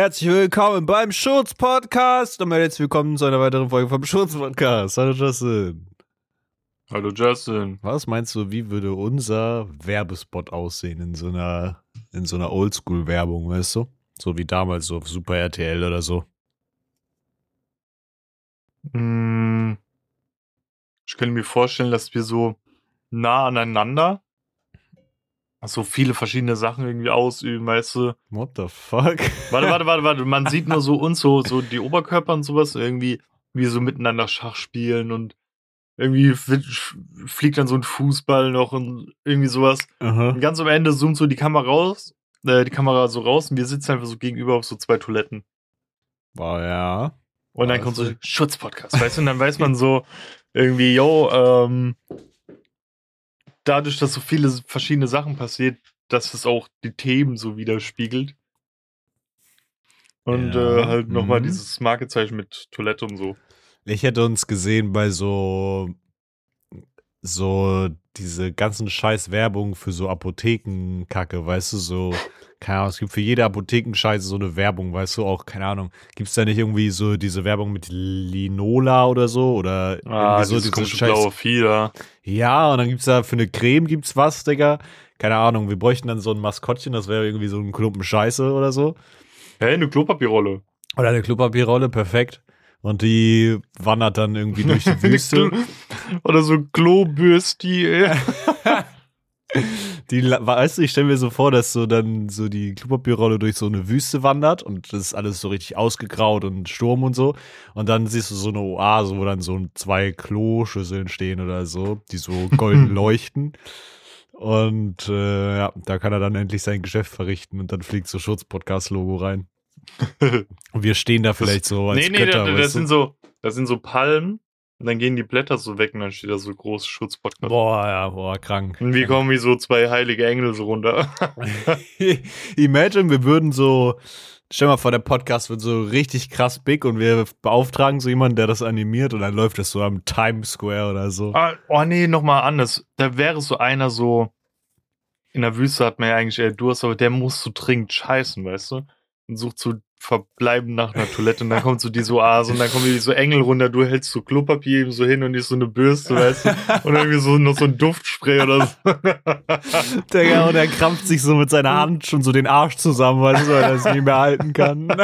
Herzlich willkommen beim Schurz Podcast und herzlich willkommen zu einer weiteren Folge vom Schurz Podcast. Hallo Justin. Hallo Justin. Was meinst du, wie würde unser Werbespot aussehen in so einer in so einer Oldschool Werbung, weißt du? So wie damals so auf Super RTL oder so. Hm, ich könnte mir vorstellen, dass wir so nah aneinander so viele verschiedene Sachen irgendwie ausüben, weißt du? What the fuck? Warte, warte, warte, warte. Man sieht nur so uns so, so die Oberkörper und sowas irgendwie, wie so miteinander Schach spielen und irgendwie fliegt dann so ein Fußball noch und irgendwie sowas. Aha. Und ganz am Ende zoomt so die Kamera raus, äh, die Kamera so raus und wir sitzen einfach so gegenüber auf so zwei Toiletten. War ja. Und dann kommt so Schutzpodcast, weißt du? Und dann weiß man so irgendwie, yo, ähm, dadurch, dass so viele verschiedene Sachen passiert, dass es auch die Themen so widerspiegelt. Und Ja, äh, halt nochmal mhm. dieses Markezeichen mit Toilette und so. Ich hätte uns gesehen bei so so diese ganzen scheiß Werbung für so Apothekenkacke, weißt du, so keine Ahnung, es gibt für jede Apothekenscheiße so eine Werbung, weißt du, auch keine Ahnung, gibt's da nicht irgendwie so diese Werbung mit Linola oder so oder Ah, so diese komische scheiß blaue da. Ja, und dann gibt's da für eine Creme gibt's was, Digga. Keine Ahnung, wir bräuchten dann so ein Maskottchen, das wäre irgendwie so ein Klumpen Scheiße oder so. Hey, eine Klopapierrolle. Oder eine Klopapierrolle, perfekt. Und die wandert dann irgendwie durch die Wüste. Oder so Klobürsti, ey. Die, weißt du, ich stelle mir so vor, dass so dann so die Klopapierrolle durch so eine Wüste wandert und das ist alles so richtig ausgegraut und Sturm und so. Und dann siehst du so eine Oase, wo dann so zwei Kloschüsseln stehen oder so, die so golden leuchten. Und äh, ja, da kann er dann endlich sein Geschäft verrichten und dann fliegt so Schutz-Podcast-Logo rein. Und wir stehen da vielleicht so als nee, nee, Götter, da, da, weißt das du? sind so, das sind so Palmen und dann gehen die Blätter so weg und dann steht da so groß Schutzpodcast. Boah, ja, boah, krank. Und wir kommen wie so zwei heilige Engel so runter. Imagine, wir würden so, stell mal vor, der Podcast wird so richtig krass big und wir beauftragen so jemanden, der das animiert und dann läuft das so am Times Square oder so. Ah, oh nee, nochmal anders. Da wäre so einer so, in der Wüste hat man ja eigentlich eher Durst, aber der muss so dringend scheißen, weißt du? Und sucht so Verbleiben nach einer Toilette und dann kommt so diese Oase und dann kommen die so Engel runter, du hältst so Klopapier eben so hin und ist so eine Bürste, weißt du? Und irgendwie so noch so ein Duftspray oder so. Digga, und er krampft sich so mit seiner Hand schon so den Arsch zusammen, weißt du, weil er es nicht mehr halten kann. ja,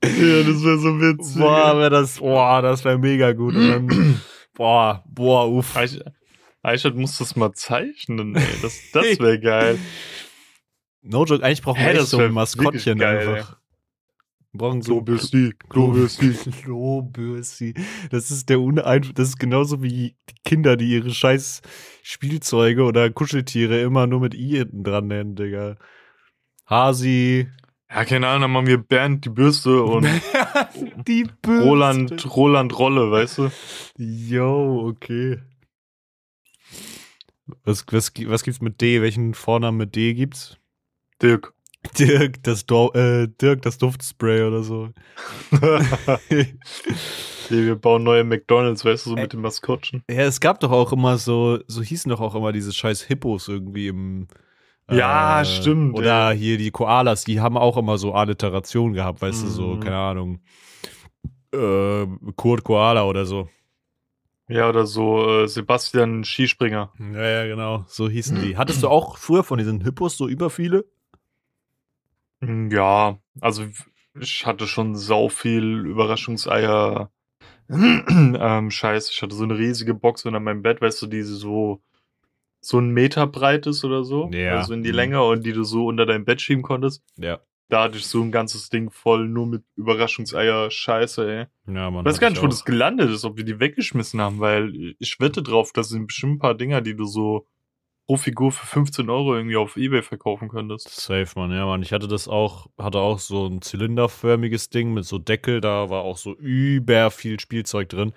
das wäre so witzig. boah, wär das, boah, das wäre mega gut. Und dann, boah, boah, uff. Eichert muss das mal zeichnen, ey. Das, das wäre geil. No joke, eigentlich brauchen wir Hä, echt das so ein Maskottchen geil, einfach. Wir brauchen so Klobürsti, Klobürsti. Klobürsti. Das ist der uneinf das ist genauso wie die Kinder, die ihre scheiß Spielzeuge oder Kuscheltiere immer nur mit I hinten dran nennen, Digga. Hasi. Ja, keine Ahnung, dann machen wir Bernd die Bürste und die Bürste. Roland, Roland Rolle, weißt du? Yo, okay. Was, was, was gibt's mit D? Welchen Vornamen mit D gibt's? Dirk. Dirk, das, Do äh, Dirk, das Duftspray oder so. Nee, wir bauen neue McDonalds, weißt du, so mit dem Maskottchen. Ja, es gab doch auch immer so, so hießen doch auch immer diese scheiß Hippos irgendwie im. äh, Ja, stimmt, Oder hier die Koalas, die haben auch immer so Alliterationen gehabt, weißt du, so, Mhm. keine Ahnung. Äh, Kurt Koala oder so. Ja, oder so äh, Sebastian Skispringer. Ja, ja, genau, so hießen die. Hattest du auch früher von diesen Hippos so über viele? Hm, Ja, also ich hatte schon sau viel Überraschungseier. ähm, scheiße, ich hatte so eine riesige Box unter meinem Bett, weißt du, die so so ein Meter breit ist oder so. Ja. Also in die Mhm. Länge und die du so unter dein Bett schieben konntest. Ja. Da hatte ich so ein ganzes Ding voll nur mit Überraschungseier. Scheiße, ey. Ja, man. Ich weiß gar nicht, wo das gelandet ist, ob wir die weggeschmissen haben, weil ich wette drauf, das sind bestimmt ein paar Dinger, die du so pro Figur für 15 Euro irgendwie auf Ebay verkaufen könntest. Safe, man, ja, man. Ich hatte das auch, hatte auch so ein zylinderförmiges Ding mit so Deckel, da war auch so über viel Spielzeug drin.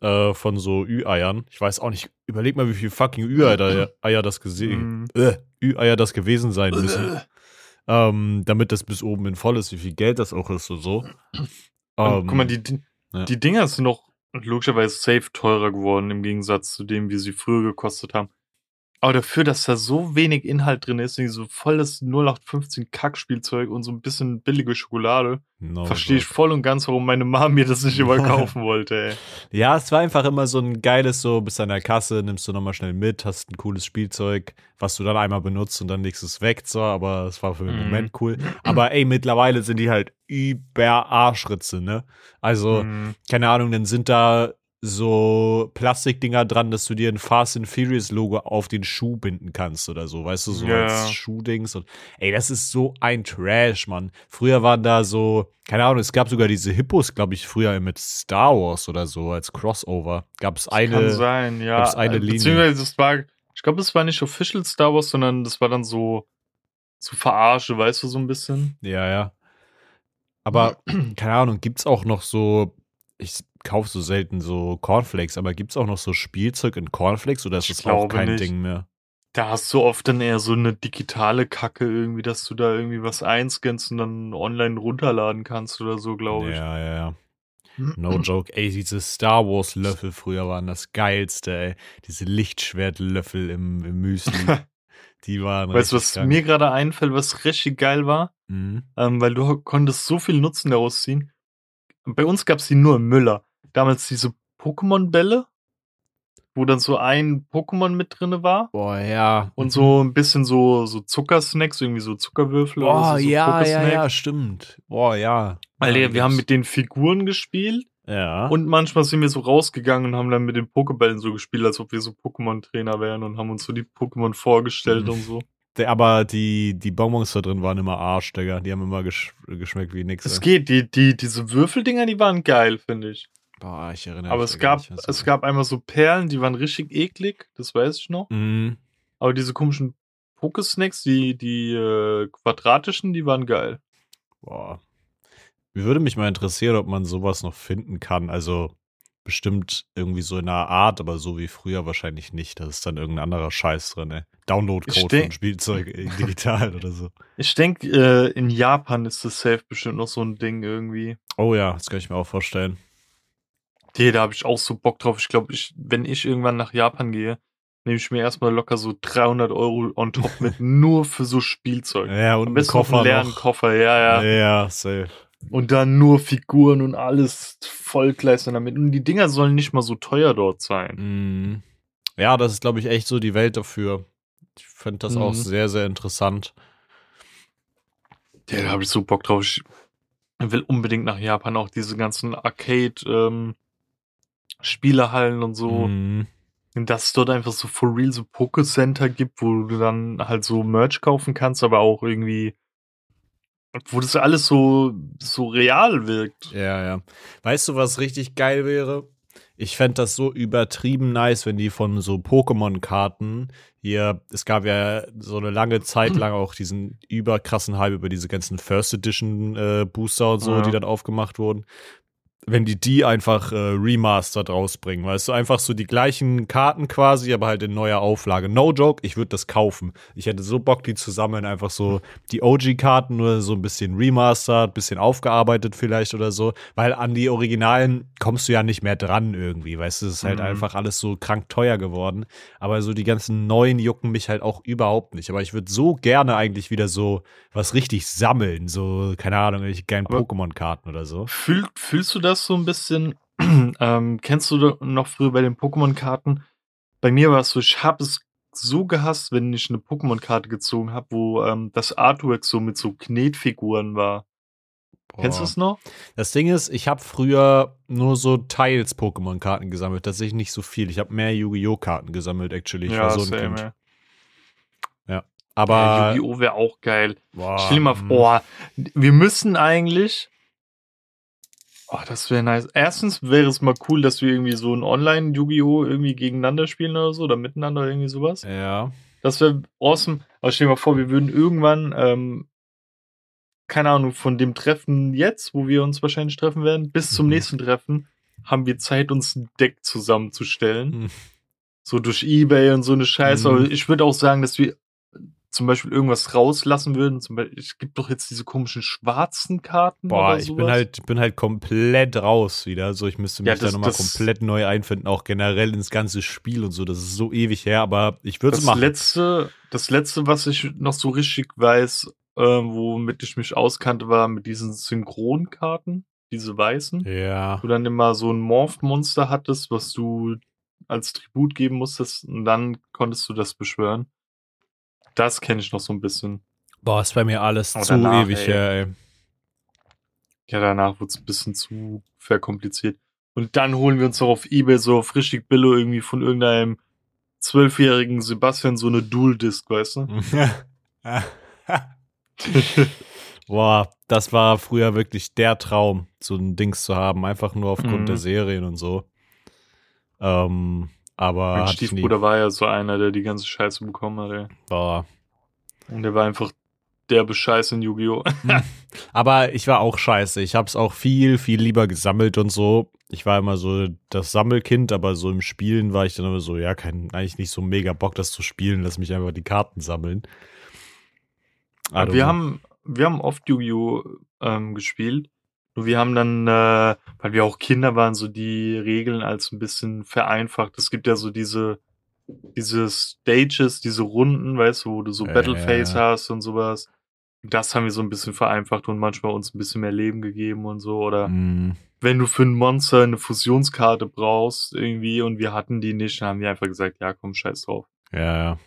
Äh, von so Ü-Eiern. Ich weiß auch nicht, überleg mal, wie viel fucking Ü-Eier Eier das gesehen, Mhm. äh, Ü-Eier das gewesen sein müssen. ähm, damit das bis oben in voll ist, wie viel Geld das auch ist und so. Und Ähm, guck mal, die, die, ja. die Dinger sind noch logischerweise safe teurer geworden im Gegensatz zu dem, wie sie früher gekostet haben. Aber dafür, dass da so wenig Inhalt drin ist, so voll das 0815 Kackspielzeug und so ein bisschen billige Schokolade, No verstehe ich voll und ganz, warum meine Mom mir das nicht immer kaufen wollte, ey. Ja, es war einfach immer so ein geiles, so bist an der Kasse, nimmst du nochmal schnell mit, hast ein cooles Spielzeug, was du dann einmal benutzt und dann legst es weg, so, aber es war für den Mhm. Moment cool. Aber ey, mittlerweile sind die halt über Arschritze, ne? Also, Mhm. keine Ahnung, dann sind da so Plastikdinger dran, dass du dir ein Fast and Furious Logo auf den Schuh binden kannst oder so, weißt du, so Ja. als Schuhdings und ey, das ist so ein Trash, Mann. Früher waren da so, keine Ahnung, es gab sogar diese Hippos, glaube ich, früher mit Star Wars oder so als Crossover. Gab es Kann eine sein, ja. gab's eine Linie. Beziehungsweise das war, ich glaube, es war nicht official Star Wars, sondern das war dann so zu verarsche, weißt du, so ein bisschen. Ja, ja. Aber keine Ahnung, gibt's auch noch so ich kaufe so selten so Cornflakes, aber gibt's auch noch so Spielzeug in Cornflakes oder ist Ich das auch kein nicht. Ding mehr? Da hast du oft dann eher so eine digitale Kacke irgendwie, dass du da irgendwie was einscannst und dann online runterladen kannst oder so, glaube ich. Ja, ja, ja. No joke. Ey, diese Star Wars Löffel früher waren das geilste, ey. Diese Lichtschwertlöffel im, im Müsli. Die waren Weißt du, was krank. mir gerade einfällt, was richtig geil war? Mhm. Ähm, weil du konntest so viel Nutzen daraus ziehen. Bei uns gab es die nur im Müller. Damals diese Pokémon-Bälle, wo dann so ein Pokémon mit drinne war. Boah, ja. Und so ein bisschen so, so Zuckersnacks, irgendwie so Zuckerwürfel Boah, oder so, so ja, ja, Pokésnack. ja, stimmt. Boah, ja. Alter, ja, wir haben mit den Figuren gespielt Ja. und manchmal sind wir so rausgegangen und haben dann mit den Pokébällen so gespielt, als ob wir so Pokémon-Trainer wären und haben uns so die Pokémon vorgestellt Mhm. und so. Der- aber die, die Bonbons da drin waren immer Arsch, Digga. Die haben immer gesch geschmeckt wie nix. Es geht, die, die, diese Würfeldinger, die waren geil, finde ich. Boah, ich erinnere Aber mich es gab, so es gab einmal so Perlen, die waren richtig eklig, das weiß ich noch. Mhm. Aber diese komischen Pokesnacks, die, die äh, quadratischen, die waren geil. Boah. Mir würde mich mal interessieren, ob man sowas noch finden kann. Also bestimmt irgendwie so in einer Art, aber so wie früher wahrscheinlich nicht. Da ist dann irgendein anderer Scheiß drin, ey. Ich Download-Code von Spielzeug äh, digital oder so. Ich denke, äh, in Japan ist das safe bestimmt noch so ein Ding irgendwie. Oh ja, das kann ich mir auch vorstellen. Nee, da habe ich auch so Bock drauf. Ich glaube, ich, wenn ich irgendwann nach Japan gehe, nehme ich mir erstmal locker so 300 Euro on top mit, nur für so Spielzeug. Ja, und Am ein besten noch Koffer einen leeren noch. Koffer, ja, ja. Ja, safe. Und dann nur Figuren und alles vollkleistern damit. Und die Dinger sollen nicht mal so teuer dort sein. Mhm. Ja, das ist, glaube ich, echt so die Welt dafür. Ich finde das auch Mhm. sehr, sehr interessant. Ja, da habe ich so Bock drauf. Ich will unbedingt nach Japan auch diese ganzen Arcade, ähm, Spielehallen und so. Mhm. Und dass es dort einfach so for real so Poké-Center gibt, wo du dann halt so Merch kaufen kannst, aber auch irgendwie, wo das alles so, so real wirkt. Ja, ja. Weißt du, was richtig geil wäre? Ich fände das so übertrieben nice, wenn die von so Pokémon-Karten hier, es gab ja so eine lange Zeit lang auch diesen überkrassen Hype über diese ganzen First Edition äh, Booster und so, Ja. die dann aufgemacht wurden. Wenn die die einfach äh, remastered rausbringen, weißt du, einfach so die gleichen Karten quasi, aber halt in neuer Auflage. No joke, ich würde das kaufen. Ich hätte so Bock, die zu sammeln, einfach so die OG-Karten nur so ein bisschen remastered, bisschen aufgearbeitet vielleicht oder so, weil an die Originalen kommst du ja nicht mehr dran irgendwie, weißt du, es ist halt Mhm. einfach alles so krank teuer geworden, aber so die ganzen neuen jucken mich halt auch überhaupt nicht, aber ich würde so gerne eigentlich wieder so was richtig sammeln, so, keine Ahnung, irgendwelche geilen Pokémon-Karten oder so. Fühl, fühlst du das so ein bisschen? ähm, kennst du noch früher bei den Pokémon-Karten? Bei mir war es so, ich habe es so gehasst, wenn ich eine Pokémon-Karte gezogen habe, wo ähm, das Artwork so mit so Knetfiguren war. Kennst du Boah. es noch? Das Ding ist, ich habe früher nur so teils Pokémon-Karten gesammelt, tatsächlich nicht so viel. Ich habe mehr Yu-Gi-Oh! Karten gesammelt, actually. Ich war so ein same, Kind. ey. Aber Ja, Yu-Gi-Oh! wäre auch geil. boah, Stell dir mal mm, vor, wir müssen eigentlich. Oh, das wäre nice. Erstens wäre es mal cool, dass wir irgendwie so ein Online-Yu-Gi-Oh! irgendwie gegeneinander spielen oder so, oder miteinander irgendwie sowas. Ja. Das wäre awesome. Aber stell dir mal vor, wir würden irgendwann, ähm, keine Ahnung, von dem Treffen jetzt, wo wir uns wahrscheinlich treffen werden, bis zum Mhm. nächsten Treffen, haben wir Zeit, uns ein Deck zusammenzustellen. Hm. So durch Ebay und so eine Scheiße. Mhm. Aber ich würde auch sagen, dass wir zum Beispiel irgendwas rauslassen würden, zum Beispiel, es gibt doch jetzt diese komischen schwarzen Karten. Boah, ich bin halt, bin halt komplett raus wieder. So, ich müsste mich Ja, da das- nochmal das- komplett neu einfinden, auch generell ins ganze Spiel und so. Das ist so ewig her, aber ich würde es das machen. letzte, das letzte, was ich noch so richtig weiß, äh, womit ich mich auskannte, war mit diesen Synchronkarten, diese weißen. ja. Du dann immer so ein Morph-Monster hattest, was du als Tribut geben musstest und dann konntest du das beschwören. Das kenne ich noch so ein bisschen. Boah, ist bei mir alles Aber zu danach, ewig ey. her, ey. Ja, danach wurde es ein bisschen zu verkompliziert. Und dann holen wir uns doch auf Ebay so auf richtig Billo irgendwie von irgendeinem zwölfjährigen Sebastian so eine Dual-Disc, weißt du? Boah, das war früher wirklich der Traum, so ein Dings zu haben, einfach nur aufgrund Mhm. der Serien und so. Ähm, aber mein Stiefbruder war ja so einer, der die ganze Scheiße bekommen hat, ey. boah. Und der war einfach der Bescheiß in Yu-Gi-Oh! Aber ich war auch scheiße. Ich hab's auch viel, viel lieber gesammelt und so. Ich war immer so das Sammelkind, aber so im Spielen war ich dann immer so, ja, kein, eigentlich nicht so mega Bock, das zu spielen. Lass mich einfach die Karten sammeln. Wir know. haben, wir haben oft Yu-Gi-Oh! Ähm, gespielt. Und wir haben dann, äh, weil wir auch Kinder waren, so die Regeln als ein bisschen vereinfacht. Es gibt ja so diese, diese Stages, diese Runden, weißt du, wo du so Ja, Battleface ja. hast und sowas. Das haben wir so ein bisschen vereinfacht und manchmal uns ein bisschen mehr Leben gegeben und so. Oder Mm, wenn du für ein Monster eine Fusionskarte brauchst irgendwie und wir hatten die nicht, dann haben wir einfach gesagt, ja komm, scheiß drauf. ja, ja.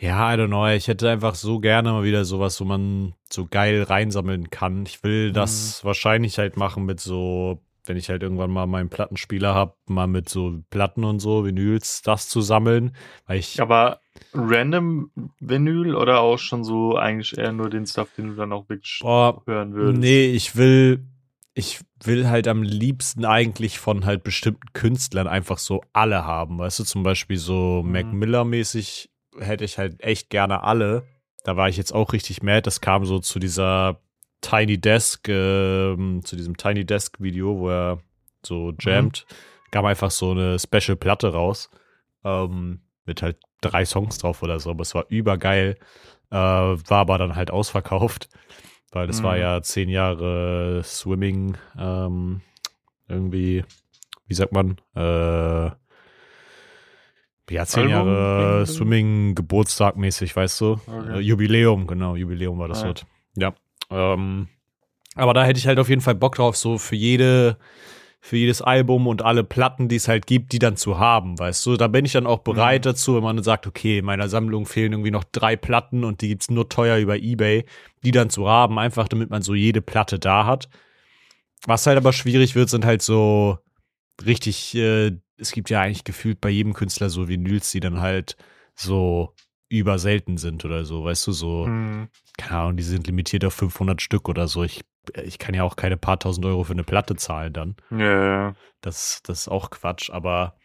Ja, I don't know. Ich hätte einfach so gerne mal wieder sowas, wo man so geil reinsammeln kann. Ich will das wahrscheinlich halt machen mit so, wenn ich halt irgendwann mal meinen Plattenspieler hab, mal mit so Platten und so, Vinyls, das zu sammeln. Weil ich, Aber random Vinyl oder auch schon so eigentlich eher nur den Stuff, den du dann auch wirklich boah, hören würdest? nee, ich will, ich will halt am liebsten eigentlich von halt bestimmten Künstlern einfach so alle haben. Weißt du, zum Beispiel so Mhm. Mac Miller-mäßig hätte ich halt echt gerne alle. Da war ich jetzt auch richtig mad. Das kam so zu dieser Tiny Desk, ähm, zu diesem Tiny Desk Video, wo er so jammt, kam einfach so eine Special Platte raus. Ähm, mit halt drei Songs drauf oder so, aber es war übergeil. Äh, war aber dann halt ausverkauft, weil das war Mhm. ja zehn Jahre Swimming, ähm, irgendwie, wie sagt man, äh, ja, zehn Album? Jahre Irgendwie? Swimming Geburtstag mäßig, weißt du? Okay. Äh, Jubiläum, genau, Jubiläum war das. Wort. Ja. Ähm, aber da hätte ich halt auf jeden Fall Bock drauf, so für jede, für jedes Album und alle Platten, die es halt gibt, die dann zu haben, weißt du? Da bin ich dann auch bereit Mhm. dazu, wenn man sagt, okay, in meiner Sammlung fehlen irgendwie noch drei Platten und die gibt's nur teuer über Ebay, die dann zu haben, einfach damit man so jede Platte da hat. Was halt aber schwierig wird, sind halt so richtig, äh, es gibt ja eigentlich gefühlt bei jedem Künstler so Vinyls, die dann halt so überselten sind oder so, weißt du, so, Hm. keine Ahnung, die sind limitiert auf 500 Stück oder so. Ich, ich kann ja auch keine paar tausend Euro für eine Platte zahlen dann. Ja, ja. Das, das ist auch Quatsch, aber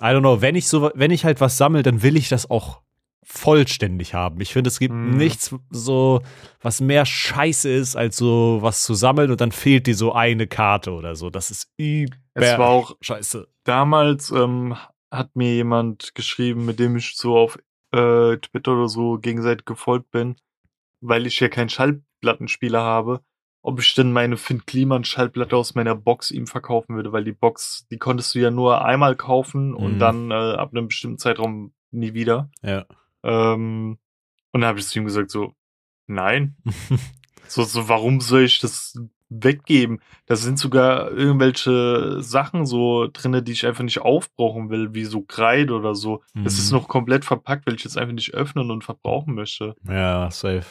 I don't know, wenn ich so, wenn ich halt was sammle, dann will ich das auch vollständig haben. Ich finde, es gibt Mhm. nichts so, was mehr Scheiße ist, als so was zu sammeln und dann fehlt dir so eine Karte oder so. Das ist über Es war auch Scheiße. Damals, ähm, hat mir jemand geschrieben, mit dem ich so auf äh, Twitter oder so gegenseitig gefolgt bin, weil ich ja keinen Schallplattenspieler habe, ob ich denn meine Finn Kliman Schallplatte aus meiner Box ihm verkaufen würde, weil die Box, die konntest du ja nur einmal kaufen und Mhm. dann äh, ab einem bestimmten Zeitraum nie wieder. Ja. Ähm, und dann habe ich zu ihm gesagt, so, nein. so, so, warum soll ich das weggeben? Da sind sogar irgendwelche Sachen so drinne, die ich einfach nicht aufbrauchen will, wie so Kreide oder so. Es ist Mhm. noch komplett verpackt, weil ich jetzt einfach nicht öffnen und verbrauchen möchte. Ja, safe.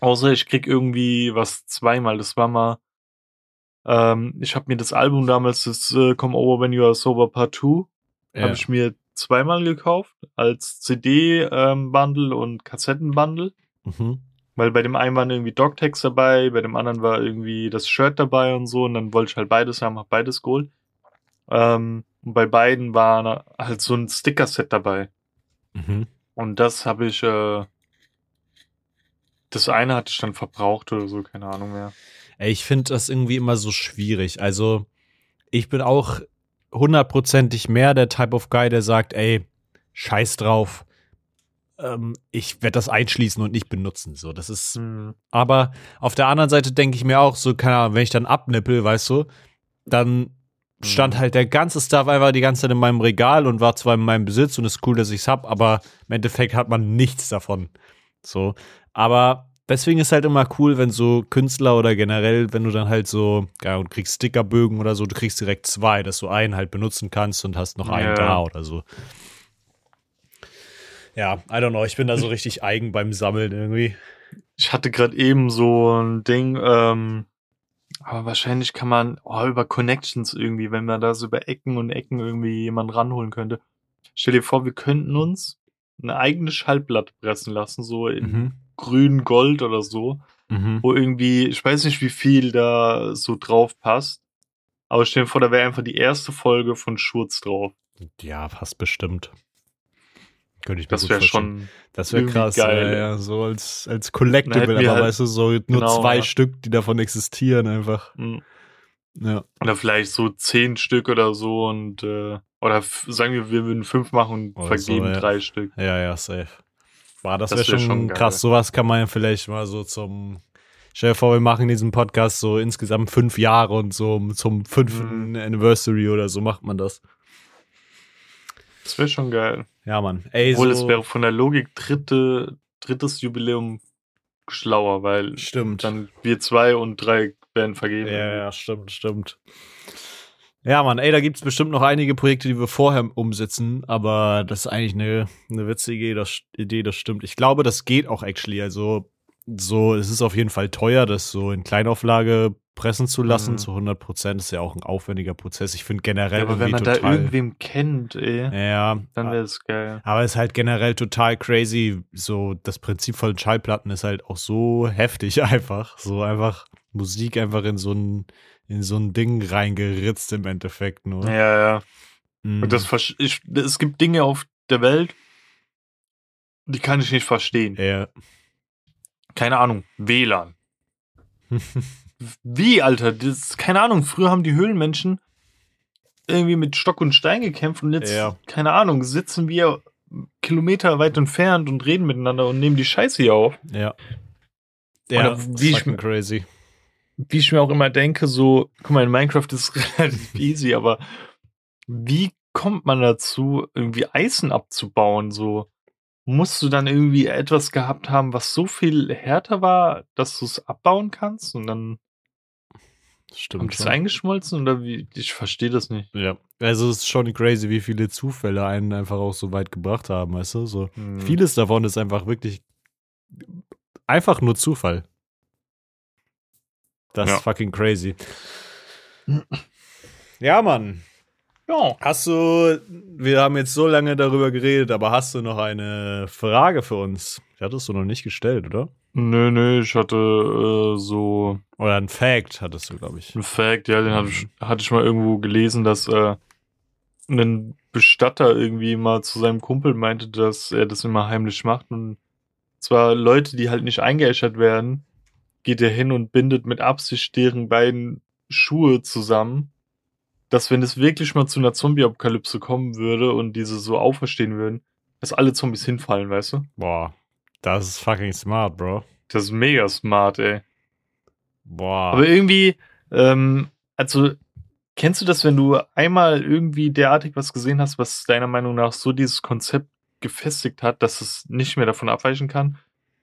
Außer ich krieg irgendwie was zweimal. Das war mal, ähm, ich habe mir das Album damals, das äh, Come Over When You Are Sober Part 2, Ja. habe ich mir zweimal gekauft, als CD-Bundle und Kassettenbundle. mhm. Weil bei dem einen waren irgendwie Dogtags dabei, bei dem anderen war irgendwie das Shirt dabei und so. Und dann wollte ich halt beides haben, hab beides geholt. Ähm, und bei beiden war halt so ein Sticker-Set dabei. Mhm. Und das habe ich, äh, das eine hatte ich dann verbraucht oder so, keine Ahnung mehr. Ey, ich finde das irgendwie immer so schwierig. Also, ich bin auch hundertprozentig mehr der Type of Guy, der sagt, ey, scheiß drauf. Ähm, ich werde das einschließen und nicht benutzen. So, das ist. Hm. Aber auf der anderen Seite denke ich mir auch so, keine Ahnung, wenn ich dann abnippel, weißt du, dann stand Mhm. halt der ganze Stuff einfach die ganze Zeit in meinem Regal und war zwar in meinem Besitz und ist cool, dass ich's hab, aber im Endeffekt hat man nichts davon. So, aber deswegen ist halt immer cool, wenn so Künstler oder generell, wenn du dann halt so, ja, du kriegst Stickerbögen oder so, du kriegst direkt zwei, dass du einen halt benutzen kannst und hast noch einen Ja. da oder so. Ja, I don't know, ich bin da so richtig eigen beim Sammeln irgendwie. Ich hatte gerade eben so ein Ding, ähm, aber wahrscheinlich kann man oh, über Connections irgendwie, wenn man da so über Ecken und Ecken irgendwie jemanden ranholen könnte. Stell dir vor, wir könnten uns eine eigene Schallplatte pressen lassen, so in Mhm. grün Gold oder so, Mhm. wo irgendwie, ich weiß nicht, wie viel da so drauf passt, aber stell dir vor, da wäre einfach die erste Folge von Schurz drauf. Ja, passt bestimmt. Könnte ich mir Das wäre schon, Das wäre krass, geil. Ja, ja, so als, als Collectible, aber halt- weißt du, so nur genau, zwei ja. Stück, die davon existieren einfach. mh, Ja. oder vielleicht so zehn Stück oder so und, äh, oder sagen wir, wir würden fünf machen und Oder so, vergeben ja. drei Stück. Ja, ja, safe. War das, Das wäre wär schon, schon krass. Sowas kann man ja vielleicht mal so zum. Stell dir vor, wir machen diesen Podcast so insgesamt fünf Jahre und so zum fünften Mhm. Anniversary oder so macht man das. Das wäre schon geil. Ja, Mann. Ey, Obwohl so, es wäre von der Logik dritte, drittes Jubiläum schlauer, weil Stimmt. dann wir zwei und drei werden vergeben. Ja, ja, stimmt, stimmt. Ja, Mann, ey, da gibt's bestimmt noch einige Projekte, die wir vorher umsetzen, aber das ist eigentlich eine, eine witzige Idee das, Idee, das stimmt. Ich glaube, das geht auch actually. Also, so, es ist auf jeden Fall teuer, das so in Kleinauflage pressen zu lassen, Mhm. zu 100 Prozent. ist ja auch ein aufwendiger Prozess. Ich finde generell Ja, aber wenn man irgendwie da total. irgendwem kennt, ey, ja, dann wäre es geil. aber es ist halt generell total crazy. So, das Prinzip von Schallplatten ist halt auch so heftig einfach. So einfach Musik einfach in so ein, in so ein Ding reingeritzt im Endeffekt nur. Ja, ja. Mhm. Und das versch- ich, es gibt Dinge auf der Welt, die kann ich nicht verstehen. ja. Keine Ahnung, WLAN. Wie, Alter? Das ist, keine Ahnung, früher haben die Höhlenmenschen irgendwie mit Stock und Stein gekämpft und jetzt, Ja. keine Ahnung, sitzen wir Kilometer weit entfernt und reden miteinander und nehmen die Scheiße hier auf. ja. Ja, Oder wie ich- crazy. Wie ich mir auch immer denke, so, guck mal, in Minecraft ist es relativ easy, aber wie kommt man dazu, irgendwie Eisen abzubauen? So, musst du dann irgendwie etwas gehabt haben, was so viel härter war, dass du es abbauen kannst und dann Stimmt kommt es eingeschmolzen oder wie? Ich verstehe das nicht. Ja. Also es ist schon crazy, wie viele Zufälle einen einfach auch so weit gebracht haben, weißt du? So. Hm. Vieles davon ist einfach wirklich einfach nur Zufall. Das Ja. ist fucking crazy. Ja, Mann. Ja. Hast du, wir haben jetzt so lange darüber geredet, aber hast du noch eine Frage für uns? Die hattest du noch nicht gestellt, oder? Nö, nö, ich hatte äh, so Oder ein Fact hattest du, glaube ich. ein Fact, ja, den hatte ich, hatte ich mal irgendwo gelesen, dass äh, ein Bestatter irgendwie mal zu seinem Kumpel meinte, dass er das immer heimlich macht. Und zwar Leute, die halt nicht eingeäschert werden, geht er hin und bindet mit Absicht deren beiden Schuhe zusammen, dass wenn es wirklich mal zu einer Zombie-Apokalypse kommen würde und diese so auferstehen würden, dass alle Zombies hinfallen, weißt du? Boah, das ist fucking smart, Bro. Das ist mega smart, ey. Boah. Aber irgendwie, ähm, also, kennst du das, wenn du einmal irgendwie derartig was gesehen hast, was deiner Meinung nach so dieses Konzept gefestigt hat, dass es nicht mehr davon abweichen kann?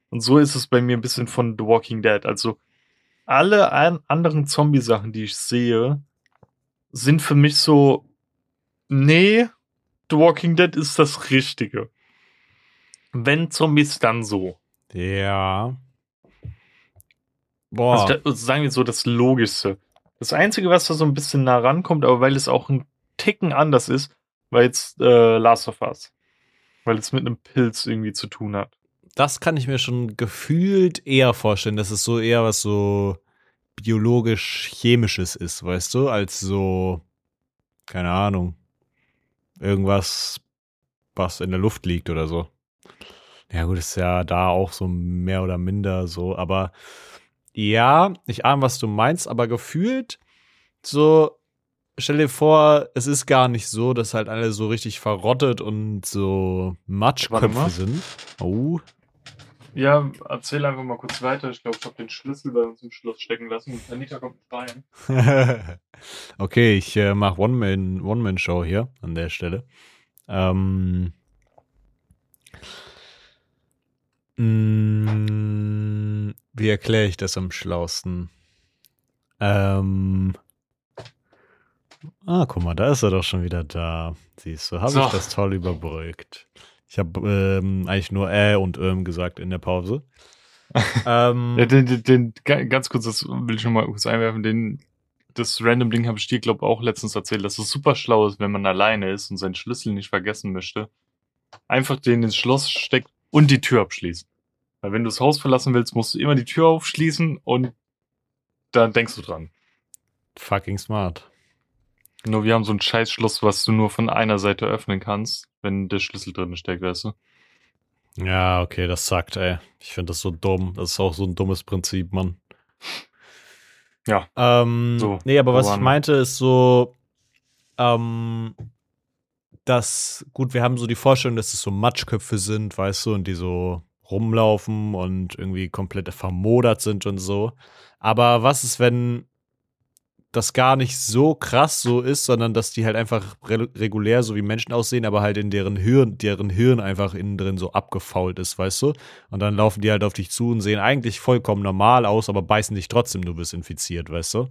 Und so ist es bei mir ein bisschen von The Walking Dead. Also, alle an anderen Zombie-Sachen, die ich sehe, sind für mich so, nee, The Walking Dead ist das Richtige. Wenn Zombies, dann so. ja. Boah. Also sagen wir so das Logischste. Das Einzige, was da so ein bisschen nah rankommt, aber weil es auch ein Ticken anders ist, war jetzt äh, Last of Us. Weil es mit einem Pilz irgendwie zu tun hat. das kann ich mir schon gefühlt eher vorstellen, dass es so eher was so biologisch-chemisches ist, weißt du, als so, keine Ahnung, irgendwas, was in der Luft liegt oder so. Ja, gut, ist ja da auch so mehr oder minder so, aber ja, ich ahne, was du meinst, aber gefühlt so, stell dir vor, es ist gar nicht so, dass halt alle so richtig verrottet und so. Matschköpfe sind. Oh. Ja, erzähl einfach mal kurz weiter. Ich glaube, ich habe den Schlüssel bei uns im Schloss stecken lassen. Anita kommt rein. okay, ich äh, mache One-Man- One-Man-Show hier an der Stelle. Ähm. mh, Wie erkläre ich das am schlausten? Ähm. Ah, guck mal, da ist er doch schon wieder da. Siehst du, habe So. ich das toll überbrückt. Ich habe ähm, eigentlich nur äh und ähm gesagt in der Pause. ähm, Ja, den, den, den, ga- ganz kurz, das will ich noch mal kurz einwerfen. Den, das random Ding habe ich dir, glaube auch letztens erzählt, dass es super schlau ist, wenn man alleine ist und seinen Schlüssel nicht vergessen möchte. Einfach den ins Schloss steckt und die Tür abschließen. Weil wenn du das Haus verlassen willst, musst du immer die Tür aufschließen und dann denkst du dran. fucking smart. Nur wir haben so ein scheiß Schloss, was du nur von einer Seite öffnen kannst, wenn der Schlüssel drin steckt, weißt du? Ja, okay, das sagt, ey. Ich finde das so dumm. Das ist auch so ein dummes Prinzip, Mann. Ja. Ähm, So, nee, aber was ich meinte, ist so, ähm, dass, gut, wir haben so die Vorstellung, dass es so Matschköpfe sind, weißt du, und die so rumlaufen und irgendwie komplett vermodert sind und so. Aber was ist, wenn das gar nicht so krass so ist, sondern dass die halt einfach re regulär so wie Menschen aussehen, aber halt in deren Hirn, deren Hirn einfach innen drin so abgefault ist, weißt du? Und dann laufen die halt auf dich zu und sehen eigentlich vollkommen normal aus, aber beißen dich trotzdem, du bist infiziert, weißt du?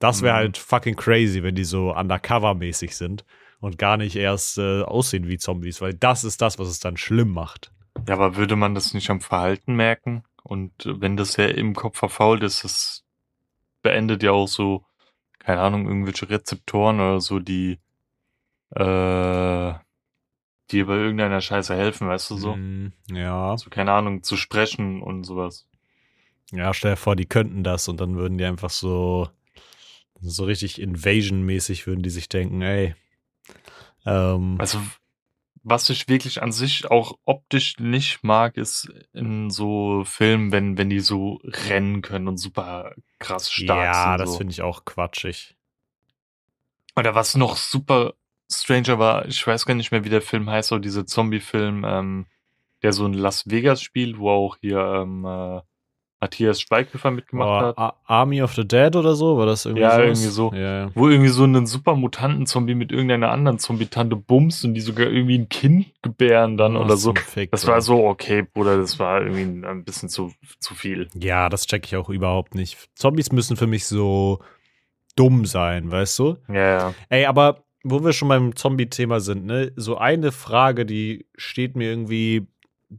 Das wäre Mhm. halt fucking crazy, wenn die so undercover-mäßig sind und gar nicht erst äh, aussehen wie Zombies, weil das ist das, was es dann schlimm macht. Ja, aber würde man das nicht am Verhalten merken? Und wenn das ja im Kopf verfault ist, das beendet ja auch so, keine Ahnung, irgendwelche Rezeptoren oder so, die, äh, die bei irgendeiner Scheiße helfen, weißt du so? Mm, ja. So, keine Ahnung, zu sprechen und sowas. Ja, stell dir vor, die könnten das und dann würden die einfach so, so richtig Invasion-mäßig würden die sich denken, ey. Ähm, Also, was ich wirklich an sich auch optisch nicht mag, ist in so Filmen, wenn, wenn die so rennen können und super krass stark ja, sind. das so. finde ich auch quatschig. Oder was noch super stranger war, ich weiß gar nicht mehr, wie der Film heißt, aber dieser Zombie-Film, ähm, der so in Las Vegas spielt, wo auch hier ähm, äh, Matthias Schweighöfer mitgemacht Oh, hat. Ar- Army of the Dead oder so? War das irgendwie Ja, sowas? irgendwie so. Ja. Wo irgendwie so einen super Mutanten-Zombie mit irgendeiner anderen Zombie-Tante bumst und die sogar irgendwie ein Kind gebären dann Was oder so. Fick, Das war so, okay, Bruder, das war irgendwie ein, bisschen zu, zu viel. Ja, das check ich auch überhaupt nicht. Zombies müssen für mich so dumm sein, weißt du? Ja, ja. Ey, aber wo wir schon beim Zombie-Thema sind, ne, so eine Frage, die steht mir irgendwie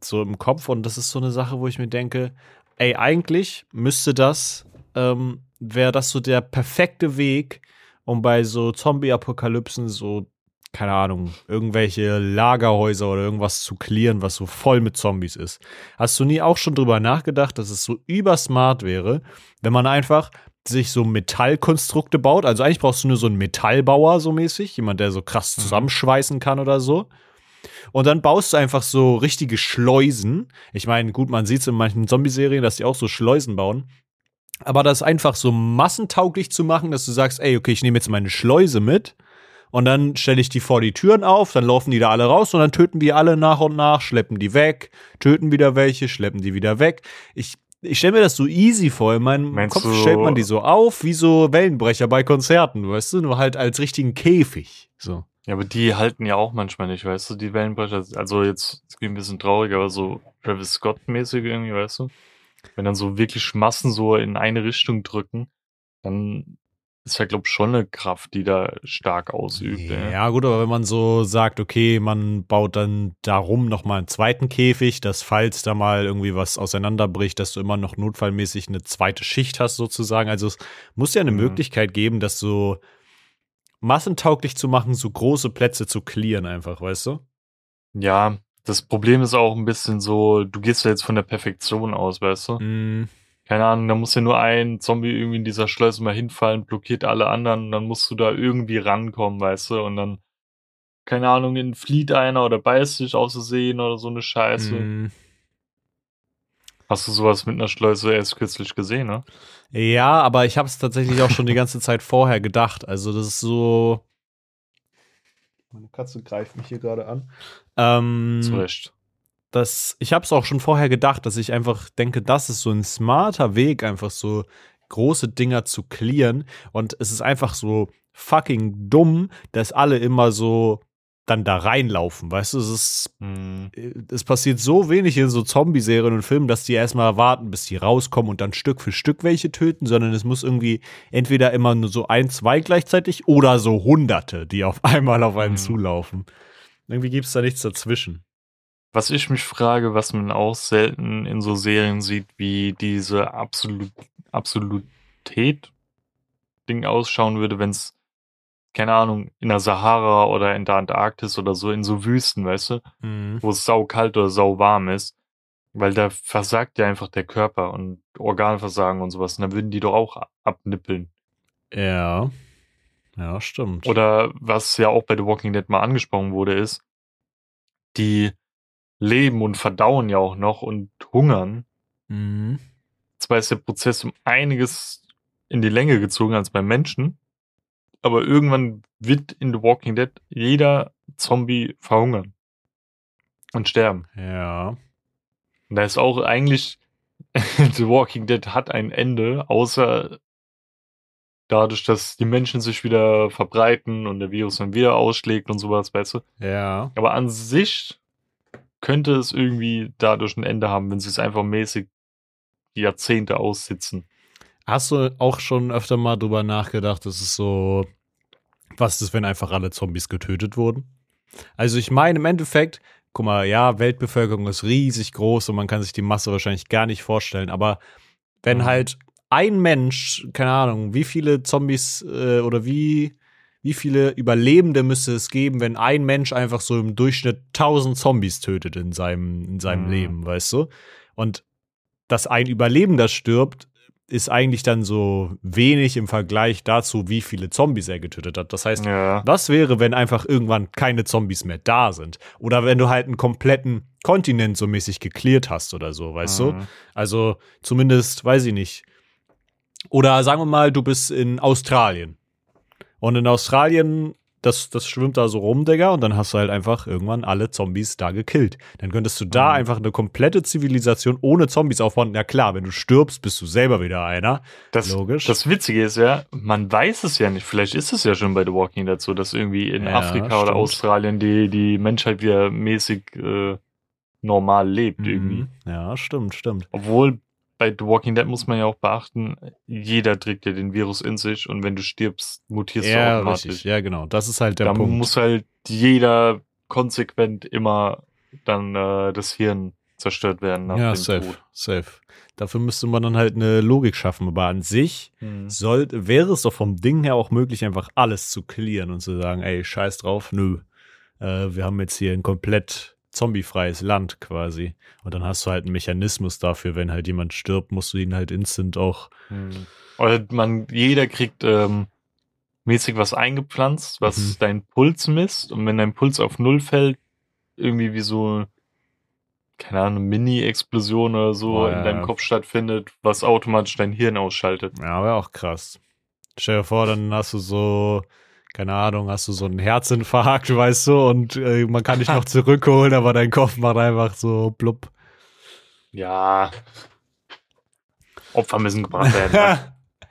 so im Kopf und das ist so eine Sache, wo ich mir denke, ey, eigentlich müsste das, ähm, wäre das so der perfekte Weg, um bei so Zombie-Apokalypsen so, keine Ahnung, irgendwelche Lagerhäuser oder irgendwas zu clearen, was so voll mit Zombies ist. Hast du nie auch schon drüber nachgedacht, dass es so übersmart wäre, wenn man einfach sich so Metallkonstrukte baut. Also eigentlich brauchst du nur so einen Metallbauer so mäßig, jemand, der so krass Mhm. zusammenschweißen kann oder so. Und dann baust du einfach so richtige Schleusen. Ich meine, gut, man sieht es in manchen Zombie-Serien, dass die auch so Schleusen bauen. Aber das einfach so massentauglich zu machen, dass du sagst, ey, okay, ich nehme jetzt meine Schleuse mit und dann stelle ich die vor die Türen auf, dann laufen die da alle raus und dann töten wir alle nach und nach, schleppen die weg, töten wieder welche, schleppen die wieder weg. Ich, ich stelle mir das so easy vor. In meinem Meinst Kopf stellt man die so auf, wie so Wellenbrecher bei Konzerten, weißt du? Nur halt als richtigen Käfig. So. Ja, aber die halten ja auch manchmal nicht, weißt du, die Wellenbrecher. Also jetzt ist ein bisschen traurig, aber so Travis Scott-mäßig irgendwie, weißt du? Wenn dann so wirklich Massen so in eine Richtung drücken, dann ist ja, glaube ich, schon eine Kraft, die da stark ausübt. ey. Ja, gut, aber wenn man so sagt, okay, man baut dann darum nochmal einen zweiten Käfig, dass falls da mal irgendwie was auseinanderbricht, dass du immer noch notfallmäßig eine zweite Schicht hast, sozusagen. Also es muss ja eine Mhm. Möglichkeit geben, das so massentauglich zu machen, so große Plätze zu clearen, einfach, weißt du? Ja, das Problem ist auch ein bisschen so, du gehst ja jetzt von der Perfektion aus, weißt du? Mm, Keine Ahnung, da muss ja nur ein Zombie irgendwie in dieser Schleuse mal hinfallen, blockiert alle anderen, und dann musst du da irgendwie rankommen, weißt du? Und dann, keine Ahnung, entflieht einer oder beißt sich aus Versehen oder so eine Scheiße. mm. Hast du sowas mit einer Schleuse erst kürzlich gesehen, ne? Ja, aber ich habe es tatsächlich auch schon die ganze Zeit vorher gedacht. Also das ist so. Meine Katze greift mich hier gerade an. Ähm, Zu Recht. das, ich habe es auch schon vorher gedacht, dass ich einfach denke, das ist so ein smarter Weg, einfach so große Dinger zu clearen. Und es ist einfach so fucking dumm, dass alle immer so dann da reinlaufen. Weißt du, es ist Hm. es passiert so wenig in so Zombie-Serien und Filmen, dass die erstmal warten, bis die rauskommen und dann Stück für Stück welche töten, sondern es muss irgendwie entweder immer nur so ein, zwei gleichzeitig oder so Hunderte, die auf einmal auf einen Mhm. zulaufen. Irgendwie gibt es da nichts dazwischen. Was ich mich frage, was man auch selten in so Serien sieht, wie diese Absolut Absolutät-Ding ausschauen würde, wenn es, keine Ahnung, in der Sahara oder in der Antarktis oder so, in so Wüsten, weißt du, wo es saukalt oder sauwarm ist. Weil da versagt ja einfach der Körper und Organversagen und sowas. Und dann würden die doch auch abnippeln. Ja. Ja, stimmt. Oder was ja auch bei The Walking Dead mal angesprochen wurde, ist, die leben und verdauen ja auch noch und hungern. Mhm. Zwar ist der Prozess um einiges in die Länge gezogen als beim Menschen, aber irgendwann wird in The Walking Dead jeder Zombie verhungern und sterben. Ja. Und da ist auch eigentlich The Walking Dead hat ein Ende, außer dadurch, dass die Menschen sich wieder verbreiten und der Virus dann wieder ausschlägt und sowas, weißt du. Ja. Aber an sich könnte es irgendwie dadurch ein Ende haben, wenn sie es einfach mäßig Jahrzehnte aussitzen. Hast du auch schon öfter mal drüber nachgedacht, dass es so, was ist, wenn einfach alle Zombies getötet wurden? Also ich meine im Endeffekt, guck mal, ja, Weltbevölkerung ist riesig groß und man kann sich die Masse wahrscheinlich gar nicht vorstellen, aber wenn Mhm. halt ein Mensch, keine Ahnung, wie viele Zombies äh, oder wie, wie viele Überlebende müsste es geben, wenn ein Mensch einfach so im Durchschnitt 1000 Zombies tötet in seinem, in seinem Mhm. Leben, weißt du? Und dass ein Überlebender stirbt, ist eigentlich dann so wenig im Vergleich dazu, wie viele Zombies er getötet hat. Das heißt, Ja. was wäre, wenn einfach irgendwann keine Zombies mehr da sind? Oder wenn du halt einen kompletten Kontinent so mäßig geklärt hast oder so, weißt du? Mhm. Also zumindest, weiß ich nicht. Oder sagen wir mal, du bist in Australien. Und in Australien, das, das schwimmt da so rum, Digga, und dann hast du halt einfach irgendwann alle Zombies da gekillt. Dann könntest du da Mhm. einfach eine komplette Zivilisation ohne Zombies aufbauen. Ja klar, wenn du stirbst, bist du selber wieder einer. Das, Logisch. das Witzige ist ja, man weiß es ja nicht. Vielleicht ist es ja schon bei The Walking Dead so, dass irgendwie in Ja, Afrika oder stimmt. Australien die, die Menschheit wieder mäßig äh, normal lebt irgendwie. Mhm. Ja, stimmt, stimmt. Obwohl bei The Walking Dead muss man ja auch beachten, jeder trägt ja den Virus in sich und wenn du stirbst, mutierst du Ja, automatisch. richtig. Ja, genau. Das ist halt der da Punkt. muss halt jeder konsequent immer dann äh, das Hirn zerstört werden ja, safe, Tod. safe. Dafür müsste man dann halt eine Logik schaffen. Aber an sich Mhm. soll, wäre es doch vom Ding her auch möglich, einfach alles zu clearen und zu sagen, ey, scheiß drauf, nö. Äh, wir haben jetzt hier ein komplett zombiefreies Land quasi. Und dann hast du halt einen Mechanismus dafür, wenn halt jemand stirbt, musst du ihn halt instant auch. Mhm. Oder man, jeder kriegt ähm, mäßig was eingepflanzt, was Mhm. deinen Puls misst. Und wenn dein Puls auf Null fällt, irgendwie wie so, keine Ahnung, Mini-Explosion oder so Oh, in ja, deinem ja. Kopf stattfindet, was automatisch dein Hirn ausschaltet. Ja, wäre auch krass. Stell dir vor, dann hast du so, keine Ahnung, hast du so einen Herzinfarkt, weißt du, und äh, man kann dich noch zurückholen, aber dein Kopf macht einfach so blub. Ja. Opfer müssen gebracht werden.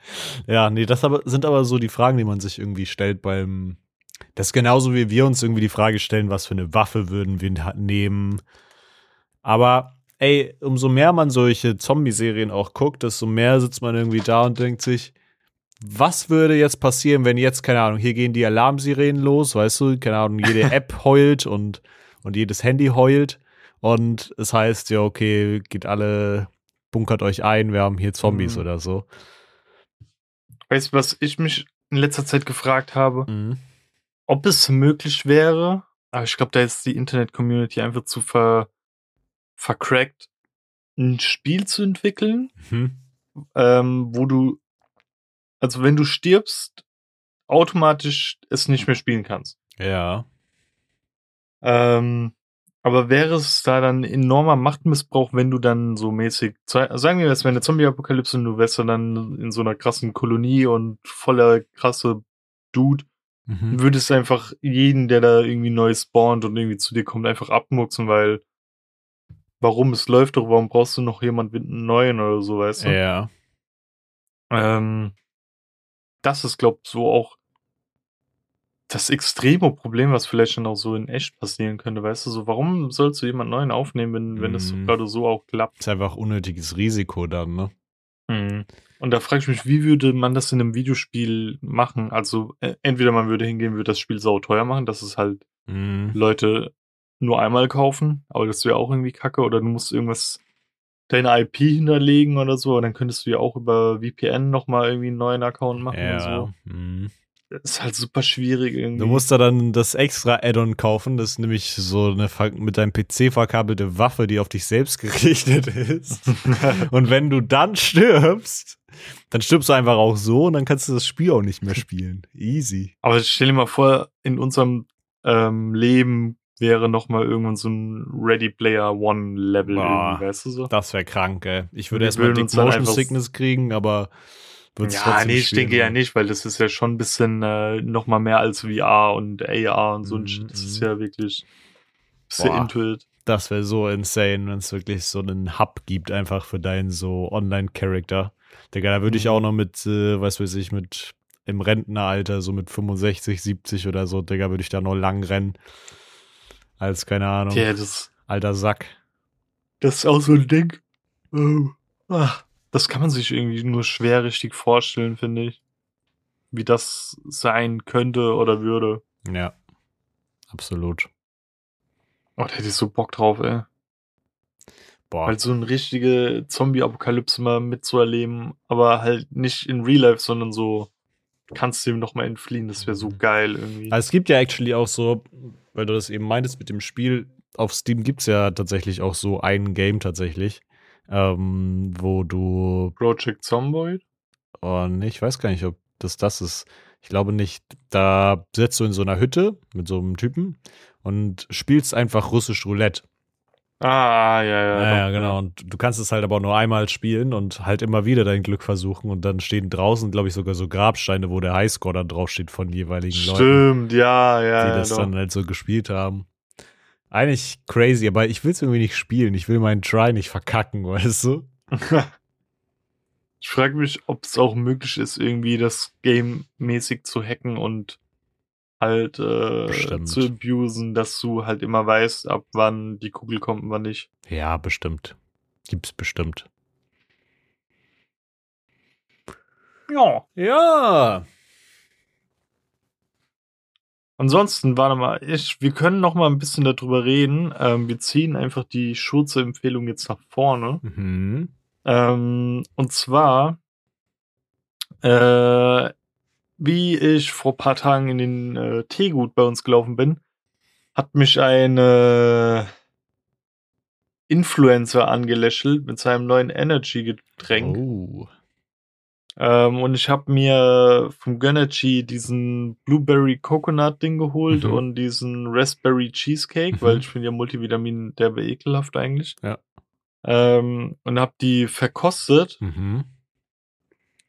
ja, nee, das aber, sind aber so die Fragen, die man sich irgendwie stellt beim. Das ist genauso wie wir uns irgendwie die Frage stellen, was für eine Waffe würden wir nehmen. Aber ey, umso mehr man solche Zombie-Serien auch guckt, desto mehr sitzt man irgendwie da und denkt sich, was würde jetzt passieren, wenn jetzt, keine Ahnung, hier gehen die Alarmsirenen los, weißt du, keine Ahnung, jede App heult und, und jedes Handy heult und es heißt, ja, okay, geht alle, bunkert euch ein, wir haben hier Zombies Mhm. oder so. Weißt du, was ich mich in letzter Zeit gefragt habe? Mhm. ob es möglich wäre, aber ich glaube, da ist die Internet-Community einfach zu ver vercrackt, ein Spiel zu entwickeln, Mhm. ähm, wo du, also wenn du stirbst, automatisch es nicht mehr spielen kannst. Ja. Ähm, Aber wäre es da dann enormer Machtmissbrauch, wenn du dann so mäßig, sagen wir, es wäre eine Zombie-Apokalypse und du wärst dann in so einer krassen Kolonie und voller krasse Dude, Mhm. würdest einfach jeden, der da irgendwie neu spawnt und irgendwie zu dir kommt, einfach abmuxen, weil warum? Es läuft doch, warum brauchst du noch jemand mit einem neuen oder so, weißt du? Ja. Ähm, das ist, glaub so auch das extreme Problem, was vielleicht schon auch so in echt passieren könnte, weißt du? So, warum sollst du jemand neuen aufnehmen, wenn, wenn das Mhm. gerade so auch klappt? Ist einfach unnötiges Risiko dann, ne? Mhm. Und da frage ich mich, wie würde man das in einem Videospiel machen? Also, äh, entweder man würde hingehen, würde das Spiel sauteuer machen, dass es halt Mhm. Leute nur einmal kaufen, aber das wäre auch irgendwie kacke, oder du musst irgendwas deine IP hinterlegen oder so, und dann könntest du ja auch über VPN nochmal irgendwie einen neuen Account machen und Ja. so. Mhm. Das ist halt super schwierig irgendwie. Du musst da dann das extra Add-on kaufen, das ist nämlich so eine mit deinem PC verkabelte Waffe, die auf dich selbst gerichtet ist. Und wenn du dann stirbst, dann stirbst du einfach auch so und dann kannst du das Spiel auch nicht mehr spielen. Easy. Aber stell dir mal vor, in unserem ähm, Leben wäre noch mal irgendwann so ein Ready Player One Level, Boah. weißt du so? Das wäre krank, ey. Ich würde erstmal Dick Motion Sickness kriegen, aber würde Ja, nee, ich denke ja nicht, weil das ist ja schon ein bisschen äh, noch mal mehr als VR und AR und so ein Shit. Das ist mhm. ja wirklich bist du Boah. into it. Das wäre so insane, wenn es wirklich so einen Hub gibt, einfach für deinen so Online-Charakter. Digga, da würde ich Mhm. auch noch mit, äh, was weiß ich, mit im Rentenalter, so mit 65, 70 oder so, Digga, würde ich da noch lang rennen. Als, keine Ahnung, Ja, das, alter Sack. das ist auch so ein Ding. Oh. Ach, das kann man sich irgendwie nur schwer richtig vorstellen, finde ich. Wie das sein könnte oder würde. Ja, absolut. Oh, da hätte ich so Bock drauf, ey. Boah, Halt so eine richtige Zombie-Apokalypse mal mitzuerleben, aber halt nicht in Real Life, sondern so kannst du ihm noch mal entfliehen. Das wäre so geil irgendwie. Also es gibt ja actually auch so, weil du das eben meintest mit dem Spiel, auf Steam gibt es ja tatsächlich auch so ein Game tatsächlich, ähm, wo du, Project Zomboid? oh nee, ich weiß gar nicht, ob das das ist. Ich glaube nicht. Da sitzt du in so einer Hütte mit so einem Typen und spielst einfach russisch Roulette. Ah, ja, ja. Ja, doch, ja, genau. Und du kannst es halt aber nur einmal spielen und halt immer wieder dein Glück versuchen. Und dann stehen draußen, glaube ich, sogar so Grabsteine, wo der Highscore dann draufsteht von jeweiligen Leuten. Stimmt, ja, ja. die ja, das doch. dann halt so gespielt haben. Eigentlich crazy, aber ich will es irgendwie nicht spielen. Ich will meinen Try nicht verkacken, weißt du? Ich frage mich, ob es auch möglich ist, irgendwie das Game mäßig zu hacken und halt äh, Bestimmt. zu abusen, dass du halt immer weißt, ab wann die Kugel kommt und wann nicht. Ja, bestimmt. Gibt's bestimmt. Ja. Ja. Ansonsten, warte mal, ich, wir können noch mal ein bisschen darüber reden. Ähm, wir ziehen einfach die Schurze-Empfehlung jetzt nach vorne. Mhm. Ähm, und zwar, äh, wie ich vor paar Tagen in den äh, Teegut bei uns gelaufen bin, hat mich ein äh, Influencer angelächelt mit seinem neuen Energy-Getränk. Oh. Ähm, und ich habe mir vom Gönnergy diesen Blueberry Coconut Ding geholt Mhm. und diesen Raspberry Cheesecake, Mhm. weil ich finde ja Multivitamin derbe ekelhaft eigentlich. Ja. Ähm, und habe die verkostet. Mhm.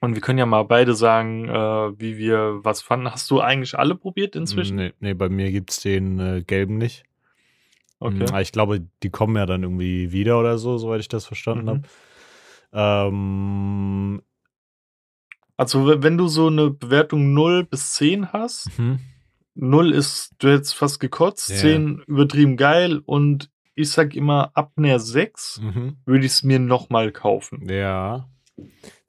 Und wir können ja mal beide sagen, äh, wie wir was fanden. Hast du eigentlich alle probiert inzwischen? Nee, nee, bei mir gibt's den äh, gelben nicht. Okay. Aber ich glaube, die kommen ja dann irgendwie wieder oder so, soweit ich das verstanden Mhm. habe. Ähm, Also, wenn du so eine Bewertung 0 bis 10 hast, mhm. 0 ist, du hättest fast gekotzt, Ja. 10 übertrieben geil und ich sag immer, ab einer 6 Mhm. würde ich es mir nochmal kaufen. Ja.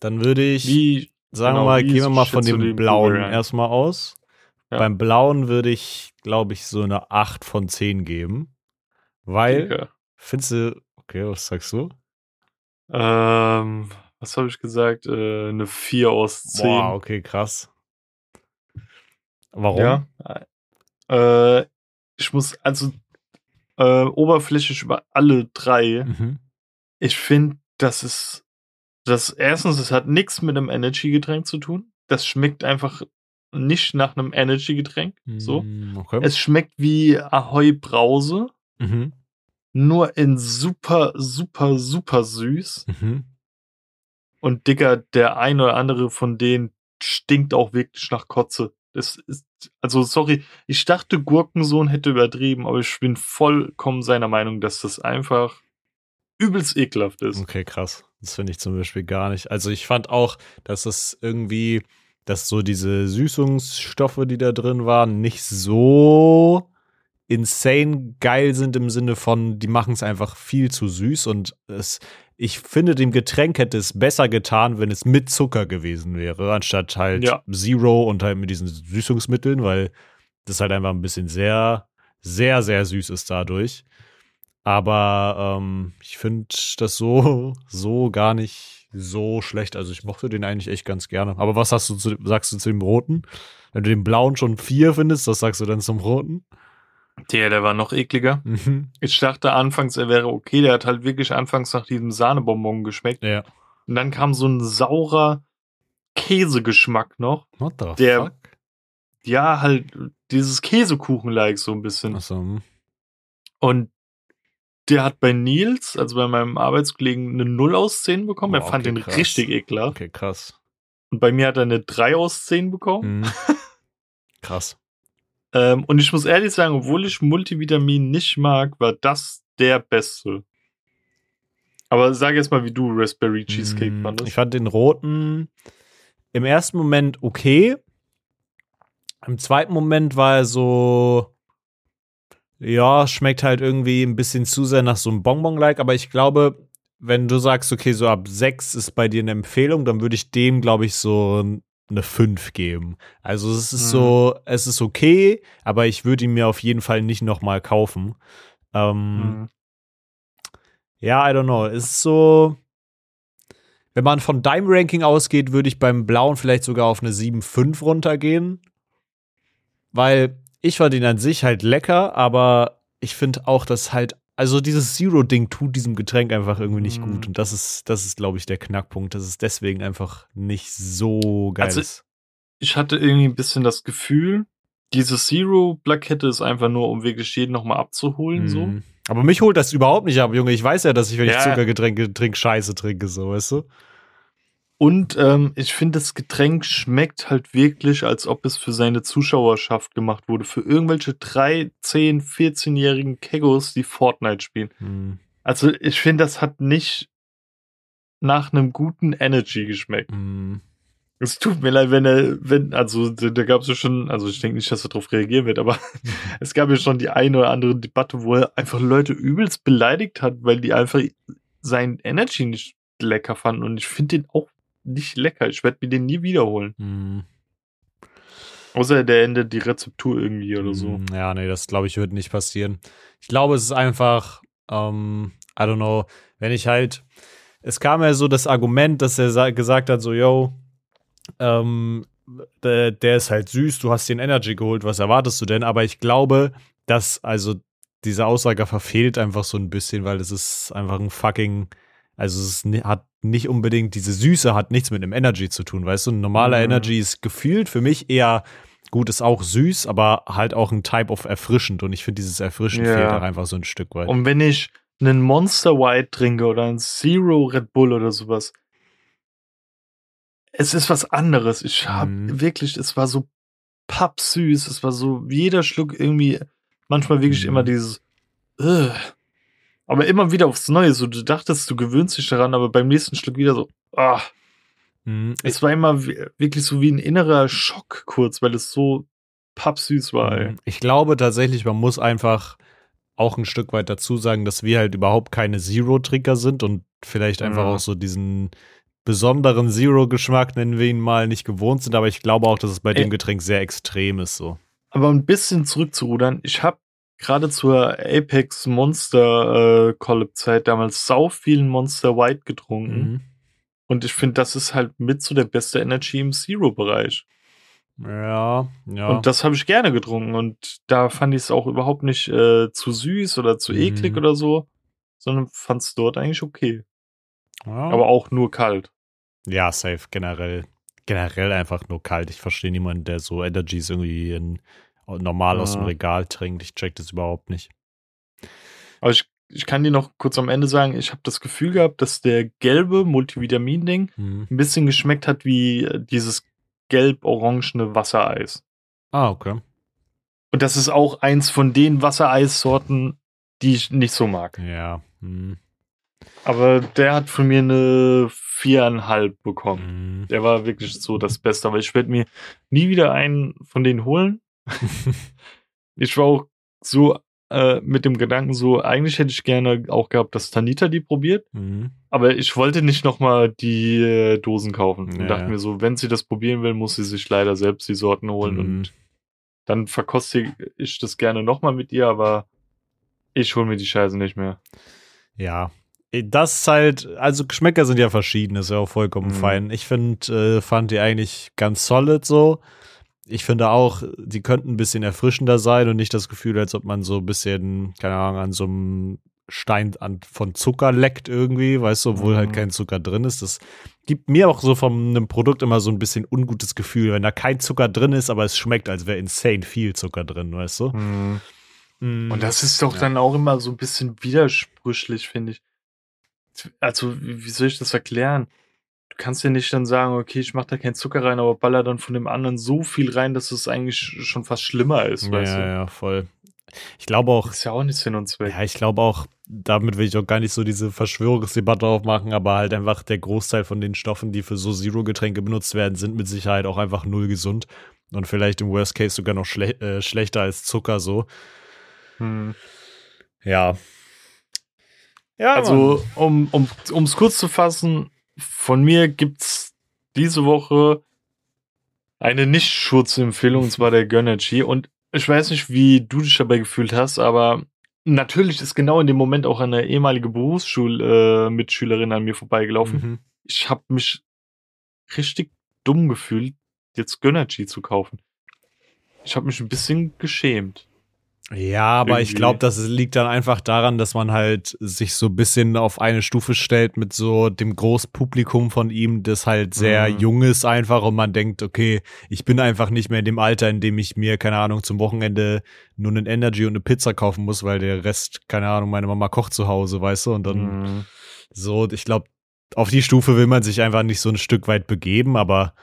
Dann würde ich. Wie, Sagen Genau, wir mal, gehen wir mal von dem blauen ein? erstmal aus. Ja. Beim blauen würde ich, glaube ich, so eine 8 von 10 geben. Weil, Digga. findest du, okay, was sagst du? ähm, was habe ich gesagt? Äh, eine 4 aus 10. Boah, okay, krass. Warum? Ja. Äh, ich muss, also, äh, oberflächlich über alle drei. Mhm. Ich finde, das ist, das erstens, es hat nichts mit einem Energy-Getränk zu tun. Das schmeckt einfach nicht nach einem Energy-Getränk. So. Mm, Okay. Es schmeckt wie Ahoi Brause. mhm. nur in super, super, super süß. Mhm. Und Digga, der ein oder andere von denen stinkt auch wirklich nach Kotze. Das ist, also sorry, ich dachte, Gurkensohn hätte übertrieben, aber ich bin vollkommen seiner Meinung, dass das einfach übelst ekelhaft ist. Okay, krass. Das finde ich zum Beispiel gar nicht. Also ich fand auch, dass das irgendwie, dass so diese Süßungsstoffe, die da drin waren, nicht so insane geil sind im Sinne von, die machen es einfach viel zu süß und es, ich finde, dem Getränk hätte es besser getan, wenn es mit Zucker gewesen wäre, anstatt halt Ja. Zero und halt mit diesen Süßungsmitteln, weil das halt einfach ein bisschen sehr, sehr, sehr süß ist dadurch. Aber ähm, ich finde das so, so gar nicht so schlecht. Also ich mochte den eigentlich echt ganz gerne. Aber was hast du zu, sagst du zu dem Roten? Wenn du den Blauen schon vier findest, was sagst du dann zum Roten? Der, der war noch ekliger. Mhm. Ich dachte anfangs, er wäre okay. Der hat halt wirklich anfangs nach diesem Sahnebonbon geschmeckt. Ja. Und dann kam so ein saurer Käsegeschmack noch. What the Der- fuck? Ja, halt dieses Käsekuchen-like so ein bisschen. Achso, hm. Und der hat bei Nils, also bei meinem Arbeitskollegen, eine 0 aus 10 bekommen. er Boah, fand okay, den krass. richtig ekelhaft. okay, krass. Und bei mir hat er eine 3 aus 10 bekommen. Mhm. krass. Ähm, und ich muss ehrlich sagen, obwohl ich Multivitamin nicht mag, war das der beste. Aber sag jetzt mal, wie du Raspberry Cheesecake Mm, fandest. Ich fand den roten im ersten Moment okay. Im zweiten Moment war er so, ja, schmeckt halt irgendwie ein bisschen zu sehr nach so einem Bonbon-like, aber ich glaube, wenn du sagst, okay, so ab 6 ist bei dir eine Empfehlung, dann würde ich dem, glaube ich, so eine 5 geben. Also es ist Mhm. so, es ist okay, aber ich würde ihn mir auf jeden Fall nicht nochmal kaufen. Ähm, Mhm. ja, I don't know. Es ist so. Wenn man von deinem Ranking ausgeht, würde ich beim Blauen vielleicht sogar auf eine 7,5 runtergehen. Weil ich fand ihn an sich halt lecker, aber ich finde auch, dass halt, also dieses Zero-Ding tut diesem Getränk einfach irgendwie nicht Mm. gut. Und das ist, das ist, glaube ich, der Knackpunkt, dass es deswegen einfach nicht so geil Also, ist. Ich hatte irgendwie ein bisschen das Gefühl, diese Zero-Plakette ist einfach nur, um wirklich jeden nochmal abzuholen. So. Mhm. Aber mich holt das überhaupt nicht ab, Junge. Ich weiß ja, dass ich, wenn ich Ja. Zuckergetränke trinke, Scheiße trinke, so, weißt du? Und ähm, ich finde, das Getränk schmeckt halt wirklich, als ob es für seine Zuschauerschaft gemacht wurde. Für irgendwelche 3, 10, 14-jährigen Kegos, die Fortnite spielen. Mhm. Also ich finde, das hat nicht nach einem guten Energy geschmeckt. Mhm. Es tut mir leid, wenn er, wenn, also da, gab es ja schon, also ich denke nicht, dass er darauf reagieren wird, aber es gab ja schon die eine oder andere Debatte, wo er einfach Leute übelst beleidigt hat, weil die einfach sein Energy nicht lecker fanden. Und ich finde den auch nicht lecker. Ich werde mir den nie wiederholen. Mhm. Außer der ändert die Rezeptur irgendwie oder so. Mm, Ja, nee, das glaube ich wird nicht passieren. Ich glaube, es ist einfach, ähm, I don't know, wenn ich halt, es kam ja so das Argument, dass er sa- gesagt hat, so, yo, ähm, der, der ist halt süß, du hast den Energy geholt, was erwartest du denn? Aber ich glaube, dass, also, diese Aussage verfehlt einfach so ein bisschen, weil es ist einfach ein fucking, also es ist, hat nicht unbedingt, diese Süße hat nichts mit dem Energy zu tun, weißt du? Ein normaler Mhm. Energy ist gefühlt für mich eher Gut, ist auch süß, aber halt auch ein Type of erfrischend. Und ich finde, dieses Erfrischend Ja. fehlt auch einfach so ein Stück weit. Und wenn ich einen Monster White trinke oder ein Zero Red Bull oder sowas, es ist was anderes. Ich habe Mhm. wirklich, es war so pappsüß, es war so jeder Schluck irgendwie, manchmal wirklich Mhm. immer dieses, Ugh. Aber immer wieder aufs Neue. So, du dachtest, du gewöhnst dich daran, aber beim nächsten Schluck wieder so, ah. Mhm. Es war immer wirklich so wie ein innerer Schock kurz, weil es so pappsüß war. Ey. Mhm. ich glaube tatsächlich, man muss einfach auch ein Stück weit dazu sagen, dass wir halt überhaupt keine Zero-Trinker sind und vielleicht einfach Mhm. auch so diesen besonderen Zero-Geschmack, nennen wir ihn mal, nicht gewohnt sind. Aber ich glaube auch, dass es bei Ey. dem Getränk sehr extrem ist. So. Aber ein bisschen zurückzurudern, ich habe gerade zur Apex Monster äh, Collab Zeit damals sau vielen Monster White getrunken Mhm. und ich finde, das ist halt mit so der beste Energy im Zero Bereich. Ja, ja. Und das habe ich gerne getrunken und da fand ich es auch überhaupt nicht äh, zu süß oder zu Mhm. eklig oder so, sondern fand es dort eigentlich okay. ja. Aber auch nur kalt. Ja, safe, generell. Generell einfach nur kalt. Ich verstehe niemanden, der so Energies irgendwie in, normal aus dem Ja. Regal trinkt. Ich check das überhaupt nicht. Aber ich ich kann dir noch kurz am Ende sagen, ich habe das Gefühl gehabt, dass der gelbe Multivitamin-Ding Mhm. ein bisschen geschmeckt hat wie äh, dieses gelb-orangene Wassereis. Ah, okay. Und das ist auch eins von den Wassereissorten, die ich nicht so mag. Ja. Mhm. Aber der hat von mir eine viereinhalb bekommen. Mhm. Der war wirklich so das Beste. Aber ich werde mir nie wieder einen von denen holen. Ich war auch so äh, mit dem Gedanken so, eigentlich hätte ich gerne auch gehabt, dass Tanita die probiert. Mhm. Aber ich wollte nicht nochmal die äh, Dosen kaufen. Ja, und dachte mir so, wenn sie das probieren will, muss sie sich leider selbst die Sorten holen. Mhm. Und dann verkoste ich das gerne nochmal mit ihr, aber ich hole mir die Scheiße nicht mehr. Ja. Das ist halt, also Geschmäcker sind ja verschieden, ist ja auch vollkommen Mhm. fein. Ich finde, äh, fand die eigentlich ganz solid so. Ich finde auch, die könnten ein bisschen erfrischender sein und nicht das Gefühl, als ob man so ein bisschen, keine Ahnung, an so einem Stein an, von Zucker leckt irgendwie, weißt du, obwohl Mhm. halt kein Zucker drin ist. Das gibt mir auch so von einem Produkt immer so ein bisschen ungutes Gefühl, wenn da kein Zucker drin ist, aber es schmeckt, als wäre insane viel Zucker drin, weißt du? Mhm. Und das ist doch Ja. dann auch immer so ein bisschen widersprüchlich, finde ich. Also, wie soll ich das erklären? Du kannst ja nicht dann sagen, okay, ich mache da keinen Zucker rein, aber baller dann von dem anderen so viel rein, dass es eigentlich schon fast schlimmer ist, ja, weißt du? ja, voll. Ich glaube auch, Das ist ja auch nicht Sinn und Zweck. Ja, ich glaube auch, damit will ich auch gar nicht so diese Verschwörungsdebatte aufmachen, aber halt einfach der Großteil von den Stoffen, die für so Zero-Getränke benutzt werden, sind mit Sicherheit auch einfach null gesund und vielleicht im Worst Case sogar noch schle äh, schlechter als Zucker so. Hm. Ja. Ja, Also, um um um's kurz zu fassen, von mir gibt's diese Woche eine Nicht-Schurz-Empfehlung, und zwar der Gönnergy. Und ich weiß nicht, wie du dich dabei gefühlt hast, aber natürlich ist genau in dem Moment auch eine ehemalige Berufsschul-Mitschülerin an mir vorbeigelaufen. Mhm. Ich habe mich richtig dumm gefühlt, jetzt Gönnergy zu kaufen. Ich habe mich ein bisschen geschämt. Ja, aber ich Irgendwie. glaube, das liegt dann einfach daran, dass man halt sich so ein bisschen auf eine Stufe stellt mit so dem Großpublikum von ihm, das halt sehr Mhm. jung ist einfach und man denkt, okay, ich bin einfach nicht mehr in dem Alter, in dem ich mir, keine Ahnung, zum Wochenende nur einen Energy und eine Pizza kaufen muss, weil der Rest, keine Ahnung, meine Mama kocht zu Hause, weißt du, und dann Mhm. so, ich glaube, auf die Stufe will man sich einfach nicht so ein Stück weit begeben, aber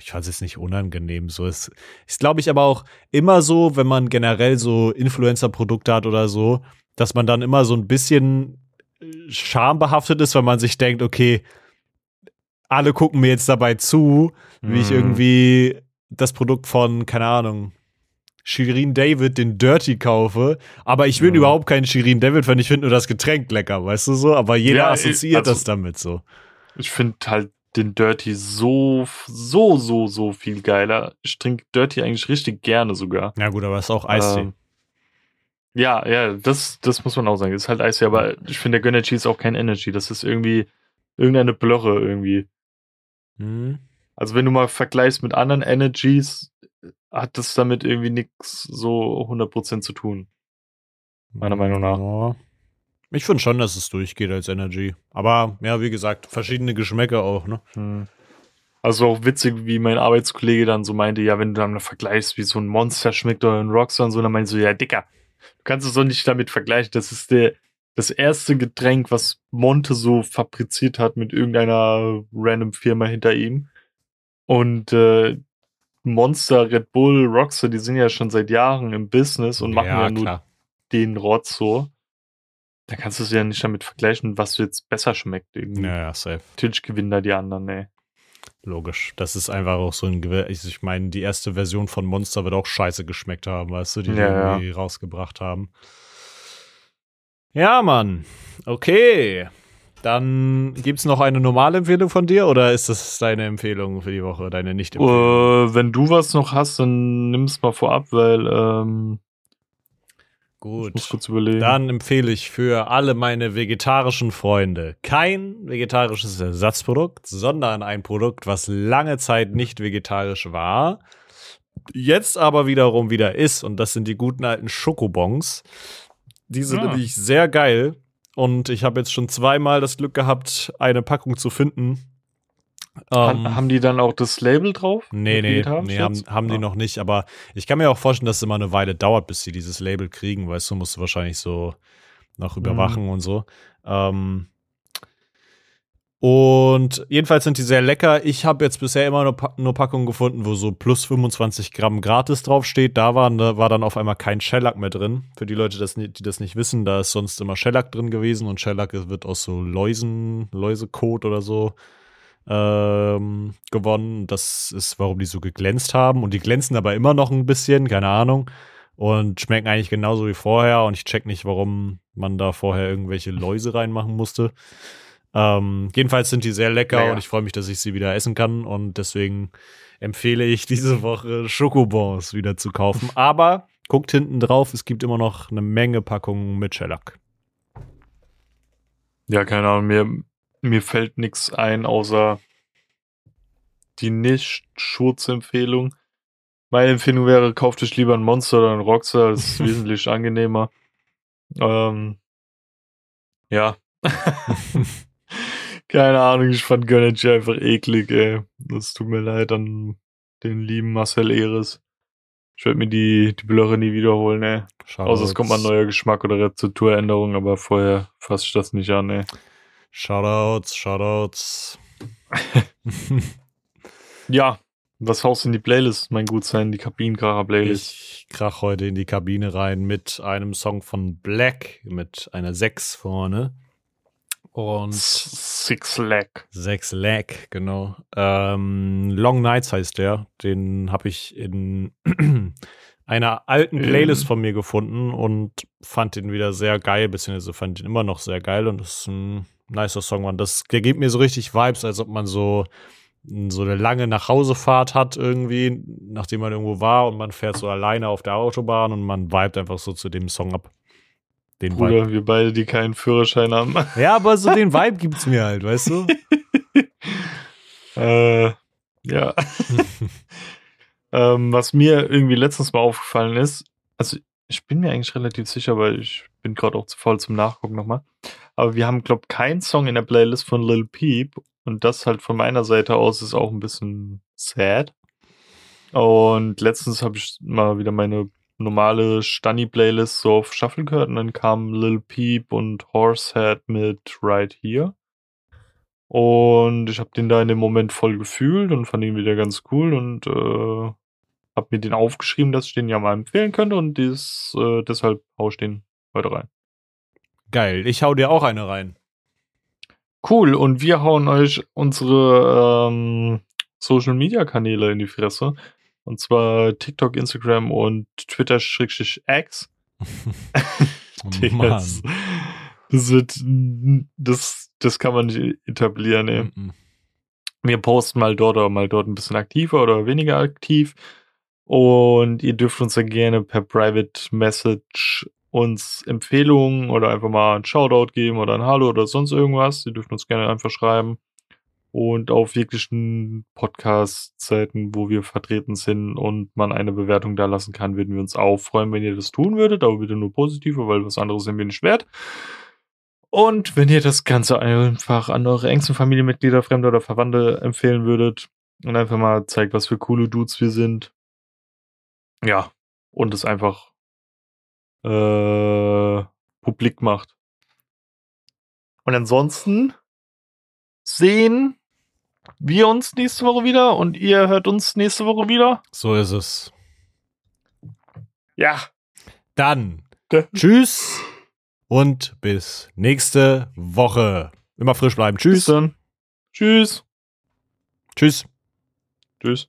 ich fand es jetzt nicht unangenehm. So ist, ist glaube ich, aber auch immer so, wenn man generell so Influencer-Produkte hat oder so, dass man dann immer so ein bisschen äh, schambehaftet ist, weil man sich denkt, okay, alle gucken mir jetzt dabei zu, wie ich Mhm. irgendwie das Produkt von, keine Ahnung, Shirin David, den Dirty kaufe, aber ich will Mhm. überhaupt keinen Shirin David, wenn ich finde nur das Getränk lecker, weißt du so? Aber jeder Ja, assoziiert also- das damit so. Ich finde halt den Dirty so, so, so, so viel geiler. Ich trinke Dirty eigentlich richtig gerne sogar. Ja gut, aber es ist auch Eistee. Ähm, ja, ja, das, das muss man auch sagen. Ist halt Eistee, aber ich finde, der Gönnergy ist auch kein Energy. Das ist irgendwie irgendeine Blöre irgendwie. Hm. Also wenn du mal vergleichst mit anderen Energies, hat das damit irgendwie nichts so 100% zu tun. Meiner Meinung nach. Ja. Ich finde schon, dass es durchgeht als Energy. Aber ja, wie gesagt, verschiedene Geschmäcker auch, ne? Hm. Also auch witzig, wie mein Arbeitskollege dann so meinte, ja, wenn du dann vergleichst, wie so ein Monster schmeckt oder ein Rockstar und so, dann meinte so, ja, Dicker, du kannst es doch nicht damit vergleichen. Das ist der, das erste Getränk, was Monte so fabriziert hat mit irgendeiner random Firma hinter ihm. Und äh, Monster, Red Bull, Rockstar, die sind ja schon seit Jahren im Business und machen ja, nur den Rotz so. Da kannst du es ja nicht damit vergleichen, was jetzt besser schmeckt irgendwie. Ja, ja, safe. Natürlich gewinnen da die anderen, ne. Logisch. Das ist einfach auch so ein Gewehr. Ich, meine, die erste Version von Monster wird auch scheiße geschmeckt haben, weißt du, die die Ja, irgendwie rausgebracht haben. Ja, Mann. Okay. Dann gibt's noch eine normale Empfehlung von dir oder ist das deine Empfehlung für die Woche, deine Nicht-Empfehlung? Äh, wenn du was noch hast, dann nimm es mal vorab, weil ähm, ich muss Gut. kurz überlegen. Dann empfehle ich für alle meine vegetarischen Freunde kein vegetarisches Ersatzprodukt, sondern ein Produkt, was lange Zeit nicht vegetarisch war, jetzt aber wiederum wieder ist. Und das sind die guten alten Schokobons. Die sind Ah. nämlich sehr geil. Und ich habe jetzt schon zweimal das Glück gehabt, eine Packung zu finden. Ähm, haben die dann auch das Label drauf? Nee, nee, nee haben, haben die Ah. noch nicht. Aber ich kann mir auch vorstellen, dass es immer eine Weile dauert, bis sie dieses Label kriegen. Weißt du, musst du wahrscheinlich so noch überwachen und so. Ähm, und jedenfalls sind die sehr lecker. Ich habe jetzt bisher immer nur, Pa- nur Packungen gefunden, wo so plus 25 Gramm gratis draufsteht. Da, waren, da war dann auf einmal kein Shellac mehr drin. Für die Leute, das, die das nicht wissen, da ist sonst immer Shellac drin gewesen und Shellac wird aus so Läusen, Läusekot oder so ähm, gewonnen. Das ist, warum die so geglänzt haben. Und die glänzen aber immer noch ein bisschen, keine Ahnung. Und schmecken eigentlich genauso wie vorher. Und ich check nicht, warum man da vorher irgendwelche Läuse reinmachen musste. Ähm, jedenfalls sind die sehr lecker Naja. und ich freue mich, dass ich sie wieder essen kann. Und deswegen empfehle ich diese Woche Schokobons wieder zu kaufen. Aber guckt hinten drauf, es gibt immer noch eine Menge Packungen mit Shellac. Ja, keine Ahnung, mir, mir fällt nichts ein, außer die Nicht-Schurz-Empfehlung. Meine Empfehlung wäre, kauft euch lieber ein Monster oder ein Roxer, das ist wesentlich angenehmer. Ähm, ja. Keine Ahnung, ich fand Gönnergy einfach eklig, ey. Das tut mir leid an den lieben Marcel Eres. Ich werde mir die, die Blöre nie wiederholen, ey. Außer es kommt mal ein neuer Geschmack oder Rezepturänderung, aber vorher fasse ich das nicht an, ey. Shoutouts, Shoutouts. Ja, was haust du in die Playlist, mein Gutsein, die Kabinenkracher-Playlist? Ich krach heute in die Kabine rein mit einem Song von Black mit einer 6 vorne. Und Six Leg. 6 Lag, genau. Ähm, Long Nights heißt der. Den habe ich in einer alten Playlist von mir gefunden und fand den wieder sehr geil, beziehungsweise fand ihn immer noch sehr geil und das ist ein nicer Song. Und das, der gibt mir so richtig Vibes, als ob man so so eine lange Nachhausefahrt hat irgendwie, nachdem man irgendwo war und man fährt so alleine auf der Autobahn und man vibet einfach so zu dem Song ab. Den Vibe. Bruder, wir beide, die keinen Führerschein haben. Ja, aber so den Vibe gibt's mir halt, weißt du? äh, ja. ähm, was mir irgendwie letztens mal aufgefallen ist, also ich bin mir eigentlich relativ sicher, weil ich bin gerade auch zu voll zum Nachgucken nochmal. Aber wir haben, glaube ich, keinen Song in der Playlist von Lil Peep. Und das halt von meiner Seite aus ist auch ein bisschen sad. Und letztens habe ich mal wieder meine normale Stani-Playlist so auf Shuffle gehört und dann kam Lil Peep und Horsehead mit Right Here. Und ich habe den da in dem Moment voll gefühlt und fand ihn wieder ganz cool und äh, habe mir den aufgeschrieben, dass ich den ja mal empfehlen könnte und dies, äh, deshalb hau ich den heute rein. Geil. Ich hau dir auch eine rein. Cool, und wir hauen euch unsere ähm, Social Media Kanäle in die Fresse. Und zwar TikTok, Instagram und Twitter-X. Das, das wird, das, das kann man nicht etablieren, ey. Wir posten mal dort oder mal dort ein bisschen aktiver oder weniger aktiv. Und ihr dürft uns dann gerne per Private Message uns Empfehlungen oder einfach mal ein Shoutout geben oder ein Hallo oder sonst irgendwas. Ihr dürft uns gerne einfach schreiben. Und auf jeglichen Podcast-Seiten, wo wir vertreten sind und man eine Bewertung da lassen kann, würden wir uns auch freuen, wenn ihr das tun würdet. Aber bitte nur positive, weil was anderes sind wir nicht wert. Und wenn ihr das Ganze einfach an eure engsten Familienmitglieder, Fremde oder Verwandte empfehlen würdet und einfach mal zeigt, was für coole Dudes wir sind. Ja, und es einfach äh, publik macht. Und ansonsten sehen wir uns nächste Woche wieder und ihr hört uns nächste Woche wieder. So ist es. Ja. Dann Dann- tschüss und bis nächste Woche. Immer frisch bleiben. Bis Tschüss. dann. Tschüss. Tschüss. Tschüss.